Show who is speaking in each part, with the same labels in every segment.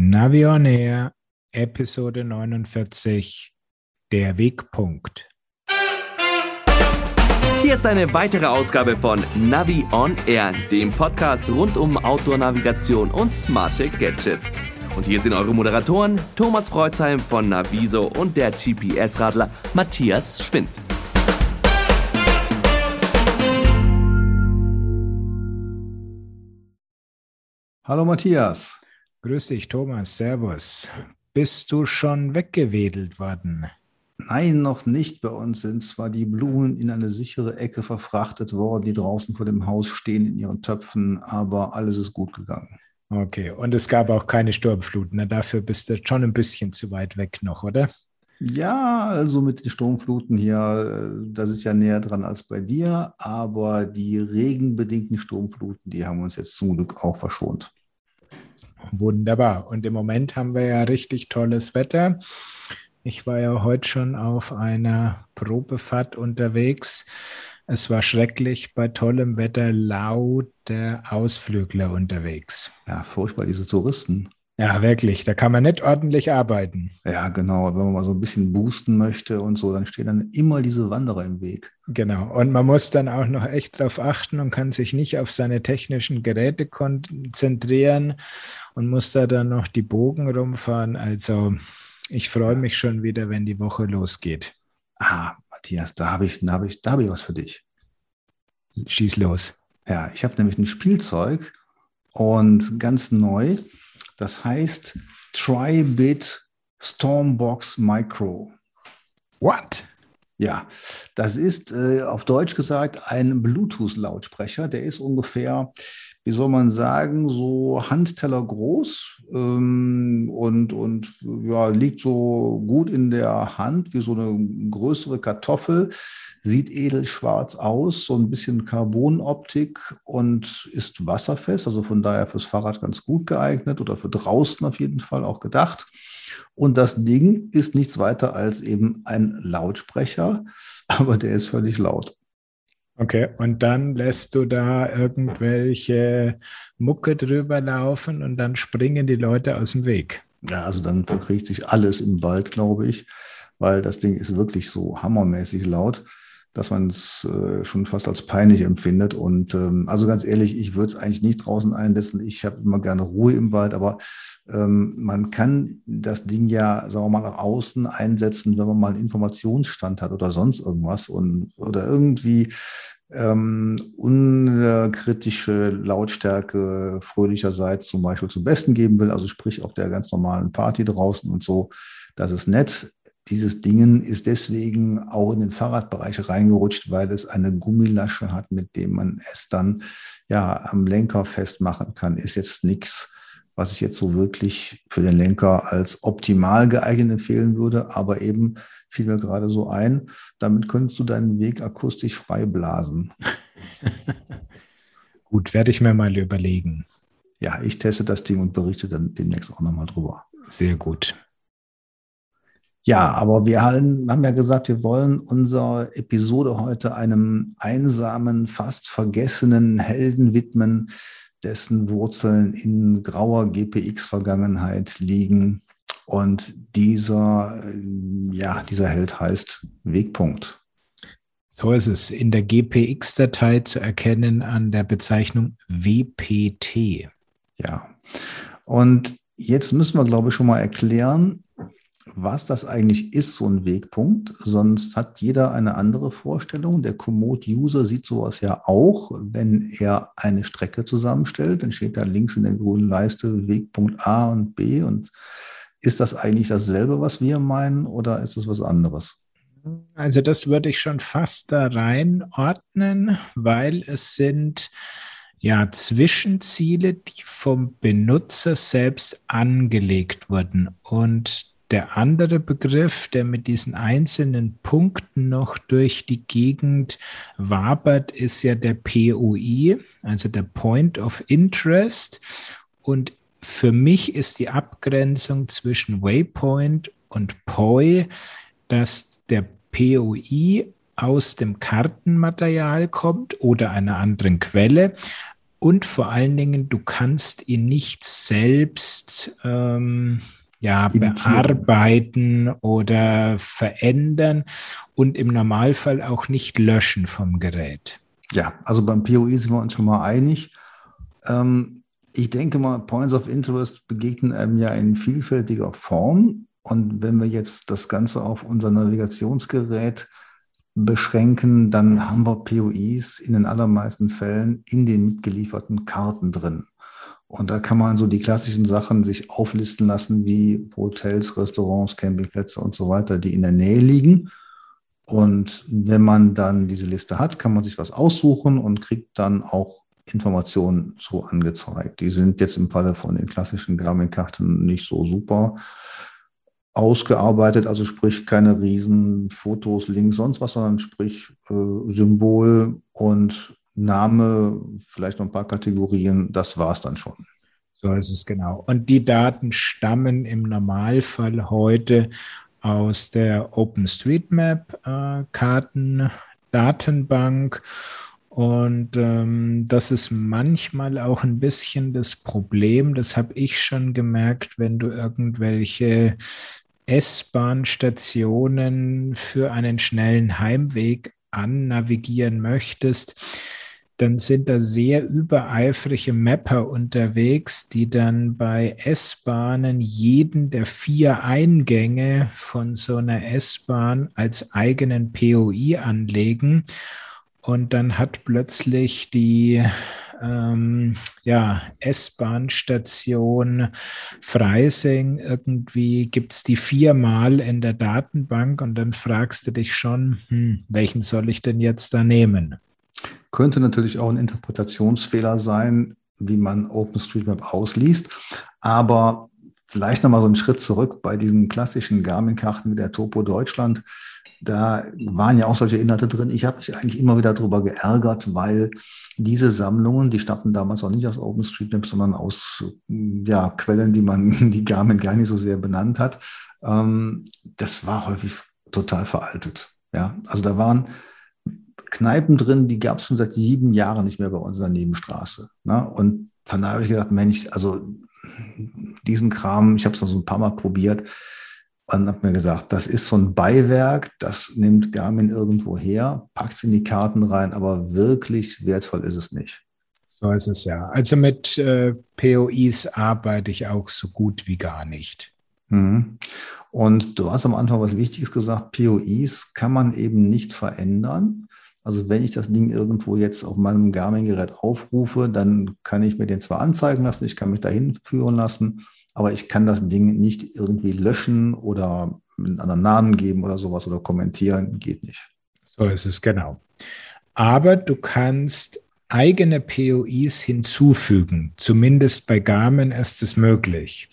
Speaker 1: Navion Air, Episode 49, der Wegpunkt.
Speaker 2: Hier ist eine weitere Ausgabe von Navi on Air, dem Podcast rund um Outdoor-Navigation und smarte Gadgets. Und hier sind eure Moderatoren Thomas Freuzheim von Naviso und der GPS-Radler Matthias Schwind.
Speaker 3: Hallo Matthias.
Speaker 1: Grüß dich, Thomas. Servus. Bist du schon weggewedelt worden?
Speaker 3: Nein, noch nicht. Bei uns sind zwar die Blumen in eine sichere Ecke verfrachtet worden, die draußen vor dem Haus stehen in ihren Töpfen, aber alles ist gut gegangen.
Speaker 1: Okay, und es gab auch keine Sturmfluten. Ne? Dafür bist du schon ein bisschen zu weit weg noch, oder?
Speaker 3: Ja, also mit den Sturmfluten hier, äh, das ist ja näher dran als bei dir, aber die regenbedingten Sturmfluten, die haben uns jetzt zum Glück auch verschont.
Speaker 1: Wunderbar. Und im Moment haben wir ja richtig tolles Wetter. Ich war ja heute schon auf einer Probefahrt unterwegs. Es war schrecklich bei tollem Wetter lauter Ausflügler unterwegs.
Speaker 3: Ja, furchtbar, diese Touristen.
Speaker 1: Ja, wirklich. Da kann man nicht ordentlich arbeiten.
Speaker 3: Ja, genau. Wenn man mal so ein bisschen boosten möchte und so, dann stehen dann immer diese Wanderer im Weg.
Speaker 1: Genau. Und man muss dann auch noch echt darauf achten und kann sich nicht auf seine technischen Geräte konzentrieren und muss da dann noch die Bogen rumfahren. Also ich freue mich schon wieder, wenn die Woche losgeht.
Speaker 3: Ah, Matthias, da habe ich, da habe ich, da habe ich was für dich.
Speaker 1: Schieß los.
Speaker 3: Ja, ich habe nämlich ein Spielzeug und ganz neu. Das heißt Tribit Stormbox Micro.
Speaker 1: What?
Speaker 3: Ja, das ist äh, auf Deutsch gesagt ein Bluetooth-Lautsprecher. Der ist ungefähr, wie soll man sagen, so Handteller groß ähm, und, und ja, liegt so gut in der Hand wie so eine größere Kartoffel sieht edelschwarz aus, so ein bisschen Carbonoptik und ist wasserfest, also von daher fürs Fahrrad ganz gut geeignet oder für draußen auf jeden Fall auch gedacht. Und das Ding ist nichts weiter als eben ein Lautsprecher, aber der ist völlig laut.
Speaker 1: Okay, und dann lässt du da irgendwelche Mucke drüber laufen und dann springen die Leute aus dem Weg.
Speaker 3: Ja, also dann verkriegt sich alles im Wald, glaube ich, weil das Ding ist wirklich so hammermäßig laut dass man es äh, schon fast als peinlich empfindet. Und ähm, also ganz ehrlich, ich würde es eigentlich nicht draußen einsetzen. Ich habe immer gerne Ruhe im Wald, aber man kann das Ding ja, sagen wir mal, nach außen einsetzen, wenn man mal einen Informationsstand hat oder sonst irgendwas und oder irgendwie ähm, unkritische Lautstärke fröhlicherseits zum Beispiel zum Besten geben will, also sprich auf der ganz normalen Party draußen und so. Das ist nett. Dieses Ding ist deswegen auch in den Fahrradbereich reingerutscht, weil es eine Gummilasche hat, mit dem man es dann ja am Lenker festmachen kann. Ist jetzt nichts, was ich jetzt so wirklich für den Lenker als optimal geeignet empfehlen würde, aber eben fiel mir gerade so ein, damit könntest du deinen Weg akustisch frei blasen.
Speaker 1: Gut, werde ich mir mal überlegen.
Speaker 3: Ja, ich teste das Ding und berichte dann demnächst auch nochmal drüber.
Speaker 1: Sehr gut.
Speaker 3: Ja, aber wir haben, ja gesagt, wir wollen unsere Episode heute einem einsamen, fast vergessenen Helden widmen, dessen Wurzeln in grauer GPX-Vergangenheit liegen. Und dieser, ja, dieser Held heißt Wegpunkt.
Speaker 1: So ist es. In der GPX-Datei zu erkennen an der Bezeichnung WPT.
Speaker 3: Ja. Und jetzt müssen wir, glaube ich, schon mal erklären, was das eigentlich ist, so ein Wegpunkt. Sonst hat jeder eine andere Vorstellung. Der Komoot-User sieht sowas ja auch, wenn er eine Strecke zusammenstellt. Dann steht da links in der grünen Leiste Wegpunkt A und B. Und ist das eigentlich dasselbe, was wir meinen, oder ist es was anderes?
Speaker 1: Also das würde ich schon fast da reinordnen, weil es sind ja Zwischenziele, die vom Benutzer selbst angelegt wurden. Und der andere Begriff, der mit diesen einzelnen Punkten noch durch die Gegend wabert, ist ja der POI, also der Point of Interest. Und für mich ist die Abgrenzung zwischen Waypoint und POI, dass der POI aus dem Kartenmaterial kommt oder einer anderen Quelle, Und vor allen Dingen, du kannst ihn nicht selbst ähm, ja, bearbeiten oder verändern und im Normalfall auch nicht löschen vom Gerät.
Speaker 3: Ja, also beim POE sind wir uns schon mal einig. Ähm, ich denke mal, Points of Interest begegnen einem ja in vielfältiger Form. Und wenn wir jetzt das Ganze auf unser Navigationsgerät beschränken, dann haben wir POIs in den allermeisten Fällen in den mitgelieferten Karten drin. Und da kann man so die klassischen Sachen sich auflisten lassen, wie Hotels, Restaurants, Campingplätze und so weiter, die in der Nähe liegen. Und wenn man dann diese Liste hat, kann man sich was aussuchen und kriegt dann auch Informationen zu angezeigt. Die sind jetzt im Falle von den klassischen Garmin-Karten nicht so super ausgearbeitet, also sprich keine riesen Fotos, Links, sonst was, sondern sprich äh, Symbol und Name, vielleicht noch ein paar Kategorien, das war es dann schon.
Speaker 1: So ist es genau. Und die Daten stammen im Normalfall heute aus der OpenStreetMap-Karten-Datenbank. Äh, und ähm, das ist manchmal auch ein bisschen das Problem, das habe ich schon gemerkt, wenn du irgendwelche S-Bahn-Stationen für einen schnellen Heimweg annavigieren möchtest dann sind da sehr übereifrige Mapper unterwegs, die dann bei S-Bahnen jeden der vier Eingänge von so einer S-Bahn als eigenen POI anlegen. Und dann hat plötzlich die ähm, ja, S-Bahn-Station Freising irgendwie gibt es die viermal in der Datenbank und dann fragst du dich schon, hm, welchen soll ich denn jetzt da nehmen?
Speaker 3: Könnte natürlich auch ein Interpretationsfehler sein, wie man OpenStreetMap ausliest. Aber vielleicht nochmal so einen Schritt zurück bei diesen klassischen Garmin-Karten mit der Topo Deutschland. Da waren ja auch solche Inhalte drin. Ich habe mich eigentlich immer wieder darüber geärgert, weil diese Sammlungen, die stammten damals auch nicht aus OpenStreetMap, sondern aus ja, Quellen, die man, die Garmin gar nicht so sehr benannt hat. Ähm, das war häufig total veraltet. Ja, also da waren Kneipen drin, die gab es schon seit sieben Jahren nicht mehr bei uns in der Nebenstraße. Ne? Und von daher habe ich gedacht, Mensch, also diesen Kram, ich habe es noch so ein paar Mal probiert und habe mir gesagt, das ist so ein Beiwerk, das nimmt Garmin irgendwo her, packt es in die Karten rein, aber wirklich wertvoll ist es nicht.
Speaker 1: So ist es ja. Also mit äh, POIs arbeite ich auch so gut wie gar nicht.
Speaker 3: Mhm. Und du hast am Anfang was Wichtiges gesagt, POIs kann man eben nicht verändern. Also wenn ich das Ding irgendwo jetzt auf meinem Garmin-Gerät aufrufe, dann kann ich mir den zwar anzeigen lassen, ich kann mich dahin führen lassen, aber ich kann das Ding nicht irgendwie löschen oder einen anderen Namen geben oder sowas oder kommentieren, geht nicht.
Speaker 1: So ist es genau. Aber du kannst eigene POIs hinzufügen. Zumindest bei Garmin ist es möglich.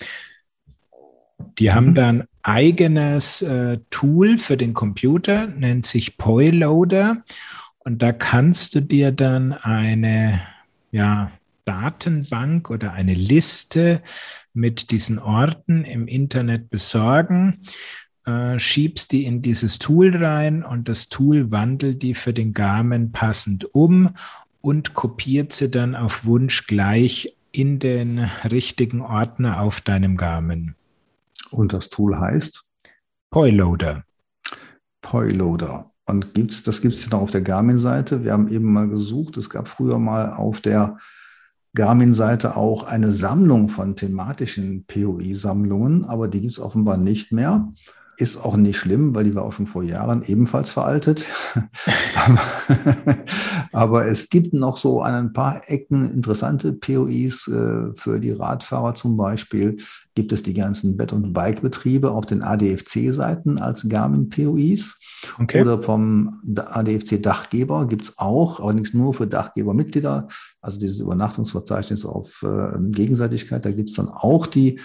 Speaker 1: Die haben mhm. dann eigenes äh, Tool für den Computer, nennt sich Poiloader. Und da kannst du dir dann eine ja, Datenbank oder eine Liste mit diesen Orten im Internet besorgen, äh, schiebst die in dieses Tool rein und das Tool wandelt die für den Garmin passend um und kopiert sie dann auf Wunsch gleich in den richtigen Ordner auf deinem Garmin.
Speaker 3: Und das Tool heißt?
Speaker 1: Poiloader.
Speaker 3: Poiloader. Und gibt's, das gibt es ja noch auf der Garmin-Seite. Wir haben eben mal gesucht. Es gab früher mal auf der Garmin-Seite auch eine Sammlung von thematischen POI-Sammlungen, aber die gibt es offenbar nicht mehr. Ist auch nicht schlimm, weil die war auch schon vor Jahren ebenfalls veraltet. Aber es gibt noch so an ein paar Ecken interessante POIs äh, für die Radfahrer zum Beispiel. Gibt es die ganzen Bett- und Bike-Betriebe auf den ADFC-Seiten als Garmin-POIs. Okay. Oder vom ADFC-Dachgeber gibt es auch, allerdings nur für Dachgebermitglieder. Also dieses Übernachtungsverzeichnis auf äh, Gegenseitigkeit. Da gibt es dann auch die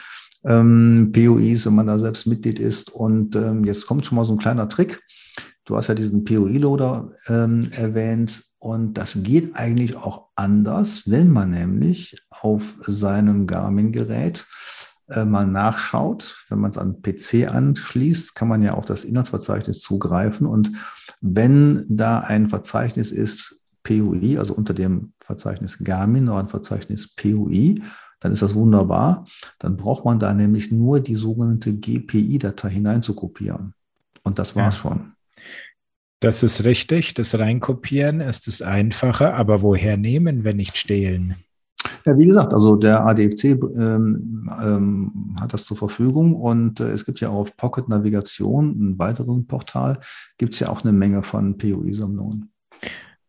Speaker 3: ähm, POIs, wenn man da selbst Mitglied ist. Und ähm, jetzt kommt schon mal so ein kleiner Trick. Du hast ja diesen POI-Loader ähm, erwähnt und das geht eigentlich auch anders, wenn man nämlich auf seinem Garmin-Gerät äh, mal nachschaut. Wenn man es an PC anschließt, kann man ja auf das Inhaltsverzeichnis zugreifen. Und wenn da ein Verzeichnis ist, PUI, also unter dem Verzeichnis Garmin oder ein Verzeichnis PUI, dann ist das wunderbar. Dann braucht man da nämlich nur die sogenannte GPI-Datei hineinzukopieren. Und das war's ja. schon.
Speaker 1: Das ist richtig. Das Reinkopieren ist das Einfache. Aber woher nehmen, wenn nicht stehlen?
Speaker 3: Ja, wie gesagt, also der ADFC ähm, ähm, hat das zur Verfügung und äh, es gibt ja auch auf Pocket Navigation, einem weiteren Portal, gibt es ja auch eine Menge von POI-Sammlungen.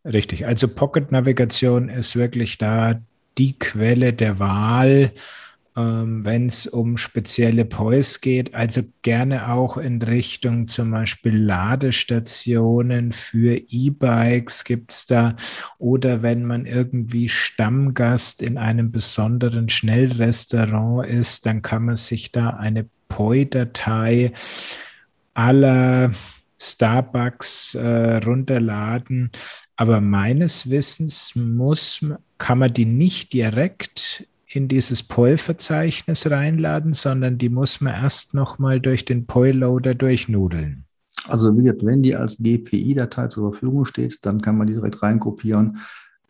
Speaker 1: Richtig, also Pocket Navigation ist wirklich da die Quelle der Wahl ähm, wenn es um spezielle POIs geht, also gerne auch in Richtung zum Beispiel Ladestationen für E-Bikes gibt es da oder wenn man irgendwie Stammgast in einem besonderen Schnellrestaurant ist, dann kann man sich da eine POI-Datei aller Starbucks äh, runterladen. Aber meines Wissens muss, kann man die nicht direkt in dieses POI-Verzeichnis reinladen, sondern die muss man erst nochmal durch den POI-Loader durchnudeln.
Speaker 3: Also wenn die als GPI-Datei zur Verfügung steht, dann kann man die direkt reinkopieren.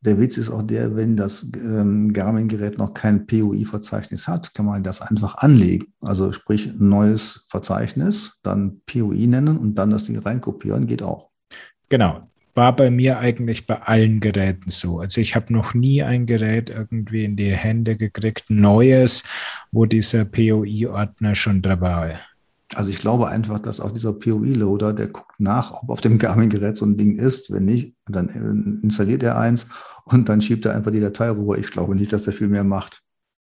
Speaker 3: Der Witz ist auch der, wenn das ähm, Garmin-Gerät noch kein POI-Verzeichnis hat, kann man das einfach anlegen. Also sprich ein neues Verzeichnis, dann POI nennen und dann das Ding reinkopieren, geht auch.
Speaker 1: Genau, war bei mir eigentlich bei allen Geräten so. Also ich habe noch nie ein Gerät irgendwie in die Hände gekriegt, neues, wo dieser POI-Ordner schon dabei ist.
Speaker 3: Also ich glaube einfach, dass auch dieser POI-Loader, der guckt nach, ob auf dem Garmin-Gerät so ein Ding ist. Wenn nicht, dann äh, installiert er eins und dann schiebt er einfach die Datei rüber. Ich glaube nicht, dass er viel mehr macht.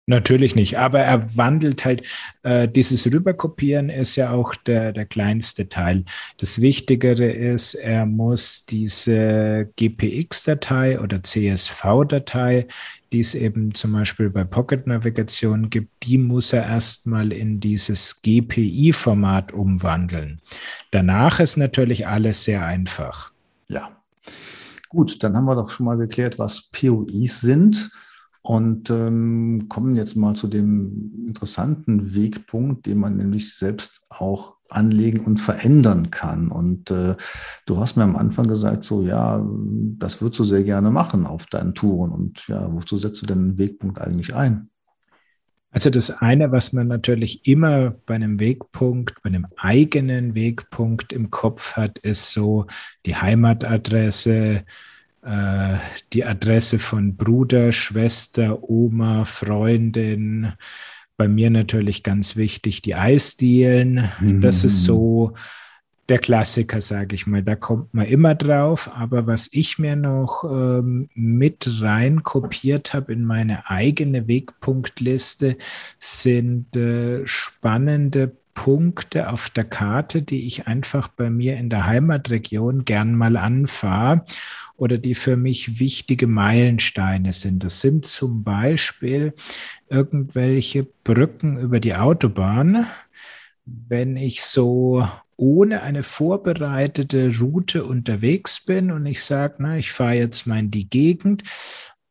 Speaker 1: Natürlich nicht, aber er wandelt halt, äh, dieses Rüberkopieren ist ja auch der, der kleinste Teil. Das Wichtigere ist, er muss diese GPX-Datei oder CSV-Datei, die es eben zum Beispiel bei Pocket Navigation gibt, die muss er erstmal in dieses GPI-Format umwandeln. Danach ist natürlich alles sehr einfach.
Speaker 3: Ja. Gut, dann haben wir doch schon mal geklärt, was POIs sind. Und ähm, kommen jetzt mal zu dem interessanten Wegpunkt, den man nämlich selbst auch anlegen und verändern kann. Und äh, du hast mir am Anfang gesagt, so ja, das würdest du sehr gerne machen auf deinen Touren. Und ja, wozu setzt du denn einen Wegpunkt eigentlich ein?
Speaker 1: Also das eine, was man natürlich immer bei einem Wegpunkt, bei einem eigenen Wegpunkt im Kopf hat, ist so die Heimatadresse, die Adresse von Bruder, Schwester, Oma, Freundin. Bei mir natürlich ganz wichtig die Eisdielen. Mhm. Das ist so der Klassiker, sage ich mal. Da kommt man immer drauf. Aber was ich mir noch ähm, mit rein kopiert habe in meine eigene Wegpunktliste, sind äh, spannende Punkte auf der Karte, die ich einfach bei mir in der Heimatregion gern mal anfahre oder die für mich wichtige Meilensteine sind. Das sind zum Beispiel irgendwelche Brücken über die Autobahn. Wenn ich so ohne eine vorbereitete Route unterwegs bin und ich sage, na, ich fahre jetzt mal in die Gegend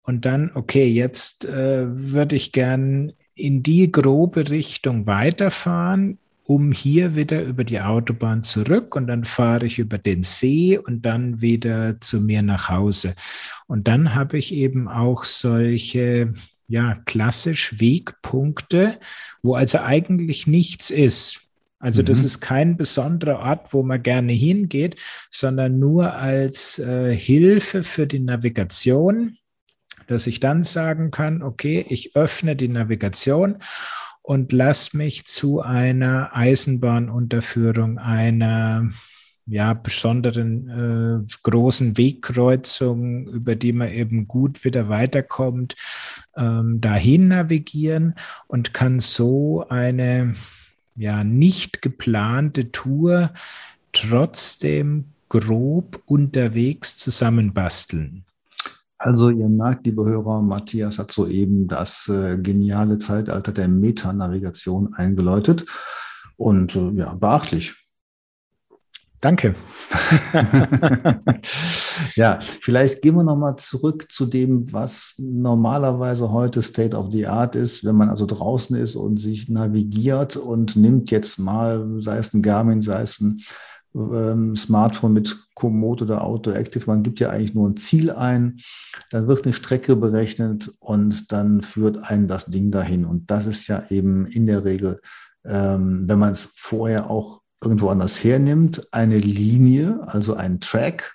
Speaker 1: und dann, okay, jetzt äh, würde ich gern in die grobe Richtung weiterfahren um hier wieder über die Autobahn zurück und dann fahre ich über den See und dann wieder zu mir nach Hause. Und dann habe ich eben auch solche, ja, klassisch Wegpunkte, wo also eigentlich nichts ist. Also das mhm. ist kein besonderer Ort, wo man gerne hingeht, sondern nur als äh, Hilfe für die Navigation, dass ich dann sagen kann, okay, ich öffne die Navigation und lass mich zu einer Eisenbahnunterführung, einer ja, besonderen äh, großen Wegkreuzung, über die man eben gut wieder weiterkommt, ähm, dahin navigieren und kann so eine ja nicht geplante Tour trotzdem grob unterwegs zusammenbasteln.
Speaker 3: Also ihr merkt, liebe Hörer, Matthias hat soeben das äh, geniale Zeitalter der Metanavigation eingeläutet und äh, ja, beachtlich.
Speaker 1: Danke.
Speaker 3: ja, vielleicht gehen wir nochmal zurück zu dem, was normalerweise heute State of the Art ist, wenn man also draußen ist und sich navigiert und nimmt jetzt mal, sei es ein Garmin, sei es ein ähm, Smartphone mit Komoot oder Auto Active. Man gibt ja eigentlich nur ein Ziel ein, dann wird eine Strecke berechnet und dann führt einen das Ding dahin. Und das ist ja eben in der Regel, ähm, wenn man es vorher auch irgendwo anders hernimmt, eine Linie, also ein Track,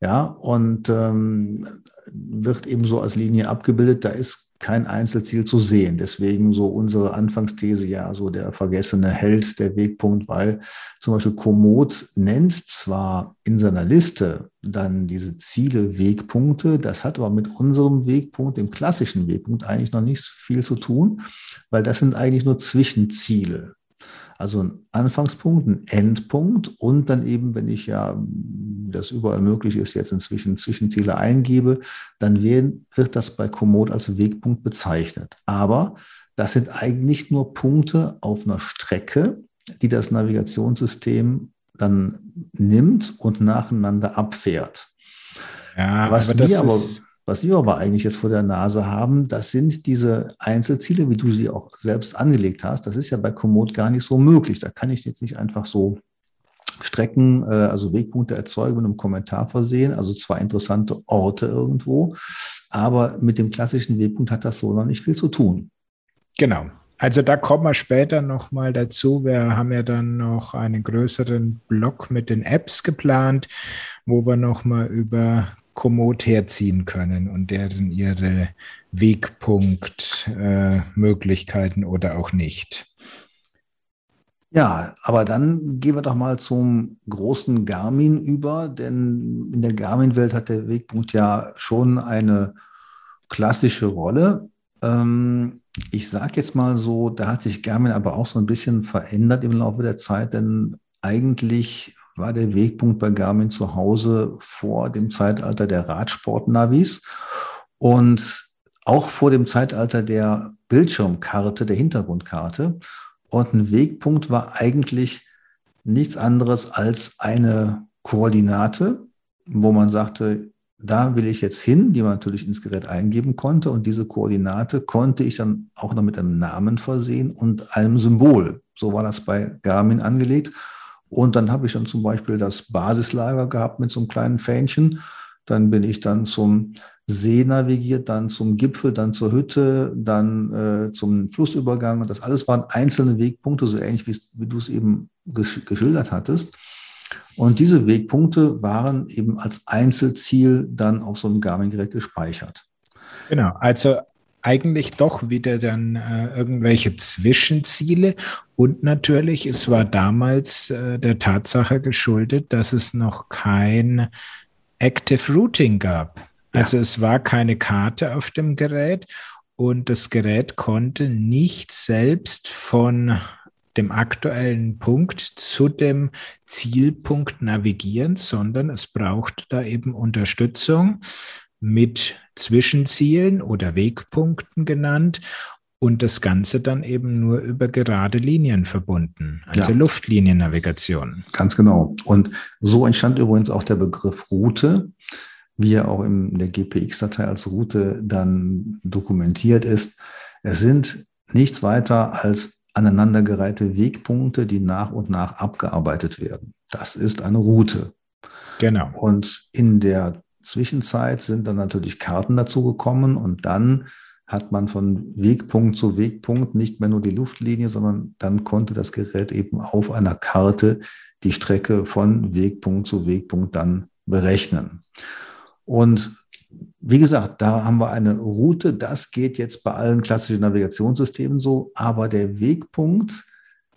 Speaker 3: ja, und ähm, wird eben so als Linie abgebildet. Da ist kein Einzelziel zu sehen. Deswegen so unsere Anfangsthese ja so der vergessene Held, der Wegpunkt, weil zum Beispiel Komoot nennt zwar in seiner Liste dann diese Ziele Wegpunkte, das hat aber mit unserem Wegpunkt, dem klassischen Wegpunkt, eigentlich noch nicht viel zu tun, weil das sind eigentlich nur Zwischenziele. Also ein Anfangspunkt, ein Endpunkt und dann eben, wenn ich ja das überall möglich ist, jetzt inzwischen Zwischenziele eingebe, dann werden, wird das bei Komoot als Wegpunkt bezeichnet. Aber das sind eigentlich nur Punkte auf einer Strecke, die das Navigationssystem dann nimmt und nacheinander abfährt. Ja, was aber wir aber was wir aber eigentlich jetzt vor der Nase haben, das sind diese Einzelziele, wie du sie auch selbst angelegt hast. Das ist ja bei Komoot gar nicht so möglich. Da kann ich jetzt nicht einfach so Strecken, äh, also Wegpunkte erzeugen und einem Kommentar versehen, also zwei interessante Orte irgendwo. Aber mit dem klassischen Wegpunkt hat das so noch nicht viel zu tun.
Speaker 1: Genau. Also da kommen wir später nochmal dazu. Wir haben ja dann noch einen größeren Block mit den Apps geplant, wo wir nochmal über Komoot herziehen können und deren ihre Wegpunktmöglichkeiten äh, oder auch nicht.
Speaker 3: Ja, aber dann gehen wir doch mal zum großen Garmin über, denn in der Garmin-Welt hat der Wegpunkt ja schon eine klassische Rolle. Ähm, ich sage jetzt mal so, da hat sich Garmin aber auch so ein bisschen verändert im Laufe der Zeit, denn eigentlich war der Wegpunkt bei Garmin zu Hause vor dem Zeitalter der Radsportnavis und auch vor dem Zeitalter der Bildschirmkarte, der Hintergrundkarte. Und ein Wegpunkt war eigentlich nichts anderes als eine Koordinate, wo man sagte, da will ich jetzt hin, die man natürlich ins Gerät eingeben konnte. Und diese Koordinate konnte ich dann auch noch mit einem Namen versehen und einem Symbol. So war das bei Garmin angelegt. Und dann habe ich dann zum Beispiel das Basislager gehabt mit so einem kleinen Fähnchen. Dann bin ich dann zum See navigiert, dann zum Gipfel, dann zur Hütte, dann äh, zum Flussübergang. Und das alles waren einzelne Wegpunkte, so ähnlich wie, wie du es eben gesch geschildert hattest. Und diese Wegpunkte waren eben als Einzelziel dann auf so einem Garmin-Gerät gespeichert.
Speaker 1: Genau, also eigentlich doch wieder dann äh, irgendwelche Zwischenziele. Und natürlich, es war damals äh, der Tatsache geschuldet, dass es noch kein Active Routing gab. Ja. Also es war keine Karte auf dem Gerät und das Gerät konnte nicht selbst von dem aktuellen Punkt zu dem Zielpunkt navigieren, sondern es brauchte da eben Unterstützung mit Zwischenzielen oder Wegpunkten genannt und das Ganze dann eben nur über gerade Linien verbunden, also ja. Luftliniennavigation.
Speaker 3: Ganz genau. Und so entstand übrigens auch der Begriff Route, wie er auch in der GPX-Datei als Route dann dokumentiert ist. Es sind nichts weiter als aneinandergereihte Wegpunkte, die nach und nach abgearbeitet werden. Das ist eine Route. Genau. Und in der Zwischenzeit sind dann natürlich Karten dazugekommen und dann hat man von Wegpunkt zu Wegpunkt nicht mehr nur die Luftlinie, sondern dann konnte das Gerät eben auf einer Karte die Strecke von Wegpunkt zu Wegpunkt dann berechnen. Und wie gesagt, da haben wir eine Route, das geht jetzt bei allen klassischen Navigationssystemen so, aber der Wegpunkt,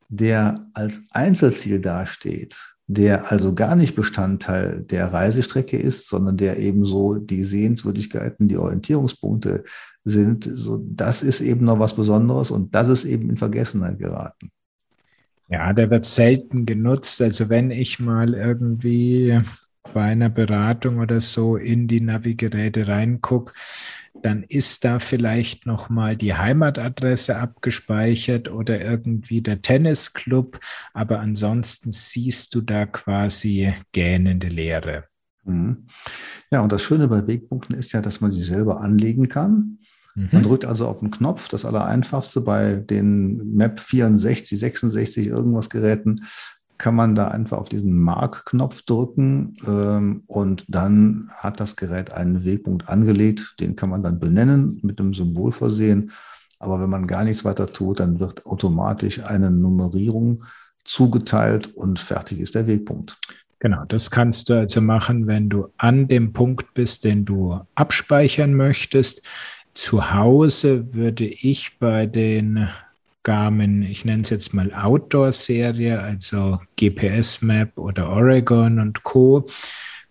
Speaker 3: der als Einzelziel dasteht, der also gar nicht Bestandteil der Reisestrecke ist, sondern der eben so die Sehenswürdigkeiten, die Orientierungspunkte sind. So, das ist eben noch was Besonderes und das ist eben in Vergessenheit geraten.
Speaker 1: Ja, der wird selten genutzt. Also wenn ich mal irgendwie bei einer Beratung oder so in die Navigeräte reingucke, dann ist da vielleicht noch mal die Heimatadresse abgespeichert oder irgendwie der Tennisclub, aber ansonsten siehst du da quasi gähnende Leere.
Speaker 3: Mhm. Ja, und das Schöne bei Wegpunkten ist ja, dass man sie selber anlegen kann. Mhm. Man drückt also auf den Knopf, das Allereinfachste bei den Map 64, 66 irgendwas Geräten kann man da einfach auf diesen Mark-Knopf drücken ähm, und dann hat das Gerät einen Wegpunkt angelegt. Den kann man dann benennen, mit einem Symbol versehen. Aber wenn man gar nichts weiter tut, dann wird automatisch eine Nummerierung zugeteilt und fertig ist der Wegpunkt.
Speaker 1: Genau, das kannst du also machen, wenn du an dem Punkt bist, den du abspeichern möchtest. Zu Hause würde ich bei den Garmin, ich nenne es jetzt mal Outdoor-Serie, also GPS-Map oder Oregon und Co.,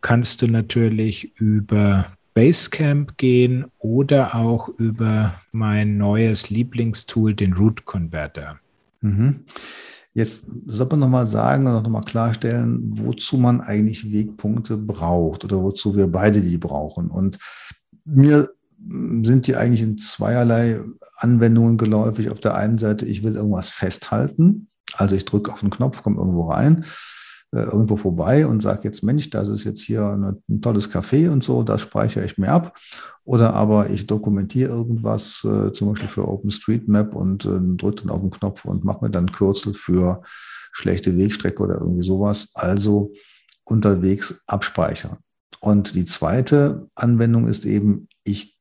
Speaker 1: kannst du natürlich über Basecamp gehen oder auch über mein neues Lieblingstool, den Route Converter.
Speaker 3: Mhm. Jetzt soll man nochmal sagen oder nochmal klarstellen, wozu man eigentlich Wegpunkte braucht oder wozu wir beide die brauchen. Und mir sind die eigentlich in zweierlei Anwendungen geläufig. Auf der einen Seite, ich will irgendwas festhalten. Also ich drücke auf den Knopf, komme irgendwo rein, äh, irgendwo vorbei und sage jetzt, Mensch, das ist jetzt hier eine, ein tolles Café und so, das speichere ich mir ab. Oder aber ich dokumentiere irgendwas, äh, zum Beispiel für OpenStreetMap und äh, drücke dann auf den Knopf und mache mir dann Kürzel für schlechte Wegstrecke oder irgendwie sowas. Also unterwegs abspeichern. Und die zweite Anwendung ist eben, ich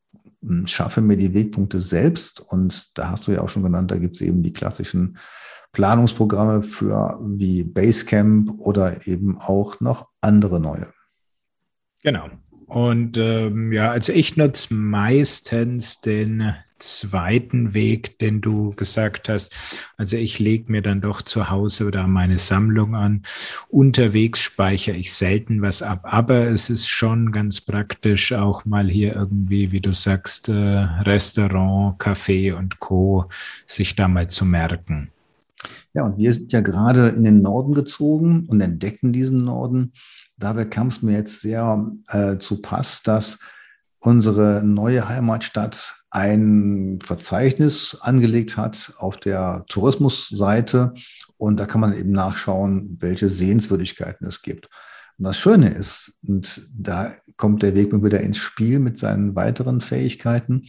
Speaker 3: schaffe mir die Wegpunkte selbst. Und da hast du ja auch schon genannt, da gibt es eben die klassischen Planungsprogramme für wie Basecamp oder eben auch noch andere neue.
Speaker 1: Genau. Und ähm, ja, also ich nutze meistens den zweiten Weg, den du gesagt hast. Also ich lege mir dann doch zu Hause oder meine Sammlung an. Unterwegs speichere ich selten was ab, aber es ist schon ganz praktisch, auch mal hier irgendwie, wie du sagst, äh, Restaurant, Café und Co. sich da mal zu merken.
Speaker 3: Ja, und wir sind ja gerade in den Norden gezogen und entdecken diesen Norden dabei kam es mir jetzt sehr äh, zu Pass, dass unsere neue Heimatstadt ein Verzeichnis angelegt hat auf der Tourismusseite und da kann man eben nachschauen, welche Sehenswürdigkeiten es gibt. Und das Schöne ist, und da kommt der Weg wieder ins Spiel mit seinen weiteren Fähigkeiten,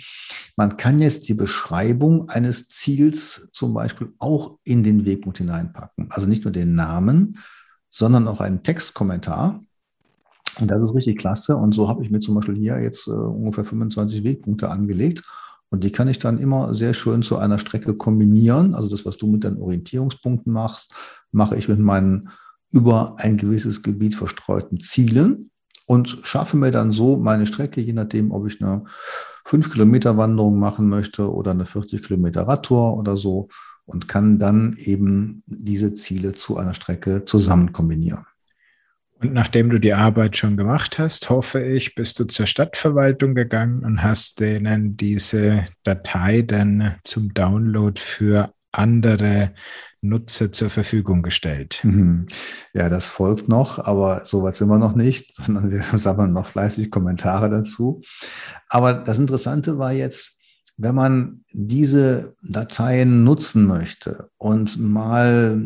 Speaker 3: man kann jetzt die Beschreibung eines Ziels zum Beispiel auch in den Wegpunkt hineinpacken. Also nicht nur den Namen, sondern auch einen Textkommentar. Und das ist richtig klasse. Und so habe ich mir zum Beispiel hier jetzt äh, ungefähr 25 Wegpunkte angelegt. Und die kann ich dann immer sehr schön zu einer Strecke kombinieren. Also das, was du mit deinen Orientierungspunkten machst, mache ich mit meinen über ein gewisses Gebiet verstreuten Zielen und schaffe mir dann so meine Strecke, je nachdem, ob ich eine 5 Kilometer Wanderung machen möchte oder eine 40 Kilometer Radtour oder so und kann dann eben diese Ziele zu einer Strecke zusammen kombinieren.
Speaker 1: Und nachdem du die Arbeit schon gemacht hast, hoffe ich, bist du zur Stadtverwaltung gegangen und hast denen diese Datei dann zum Download für andere Nutzer zur Verfügung gestellt.
Speaker 3: Mhm. Ja, das folgt noch, aber so weit sind wir noch nicht, sondern wir sammeln noch fleißig Kommentare dazu. Aber das Interessante war jetzt, wenn man diese Dateien nutzen möchte und mal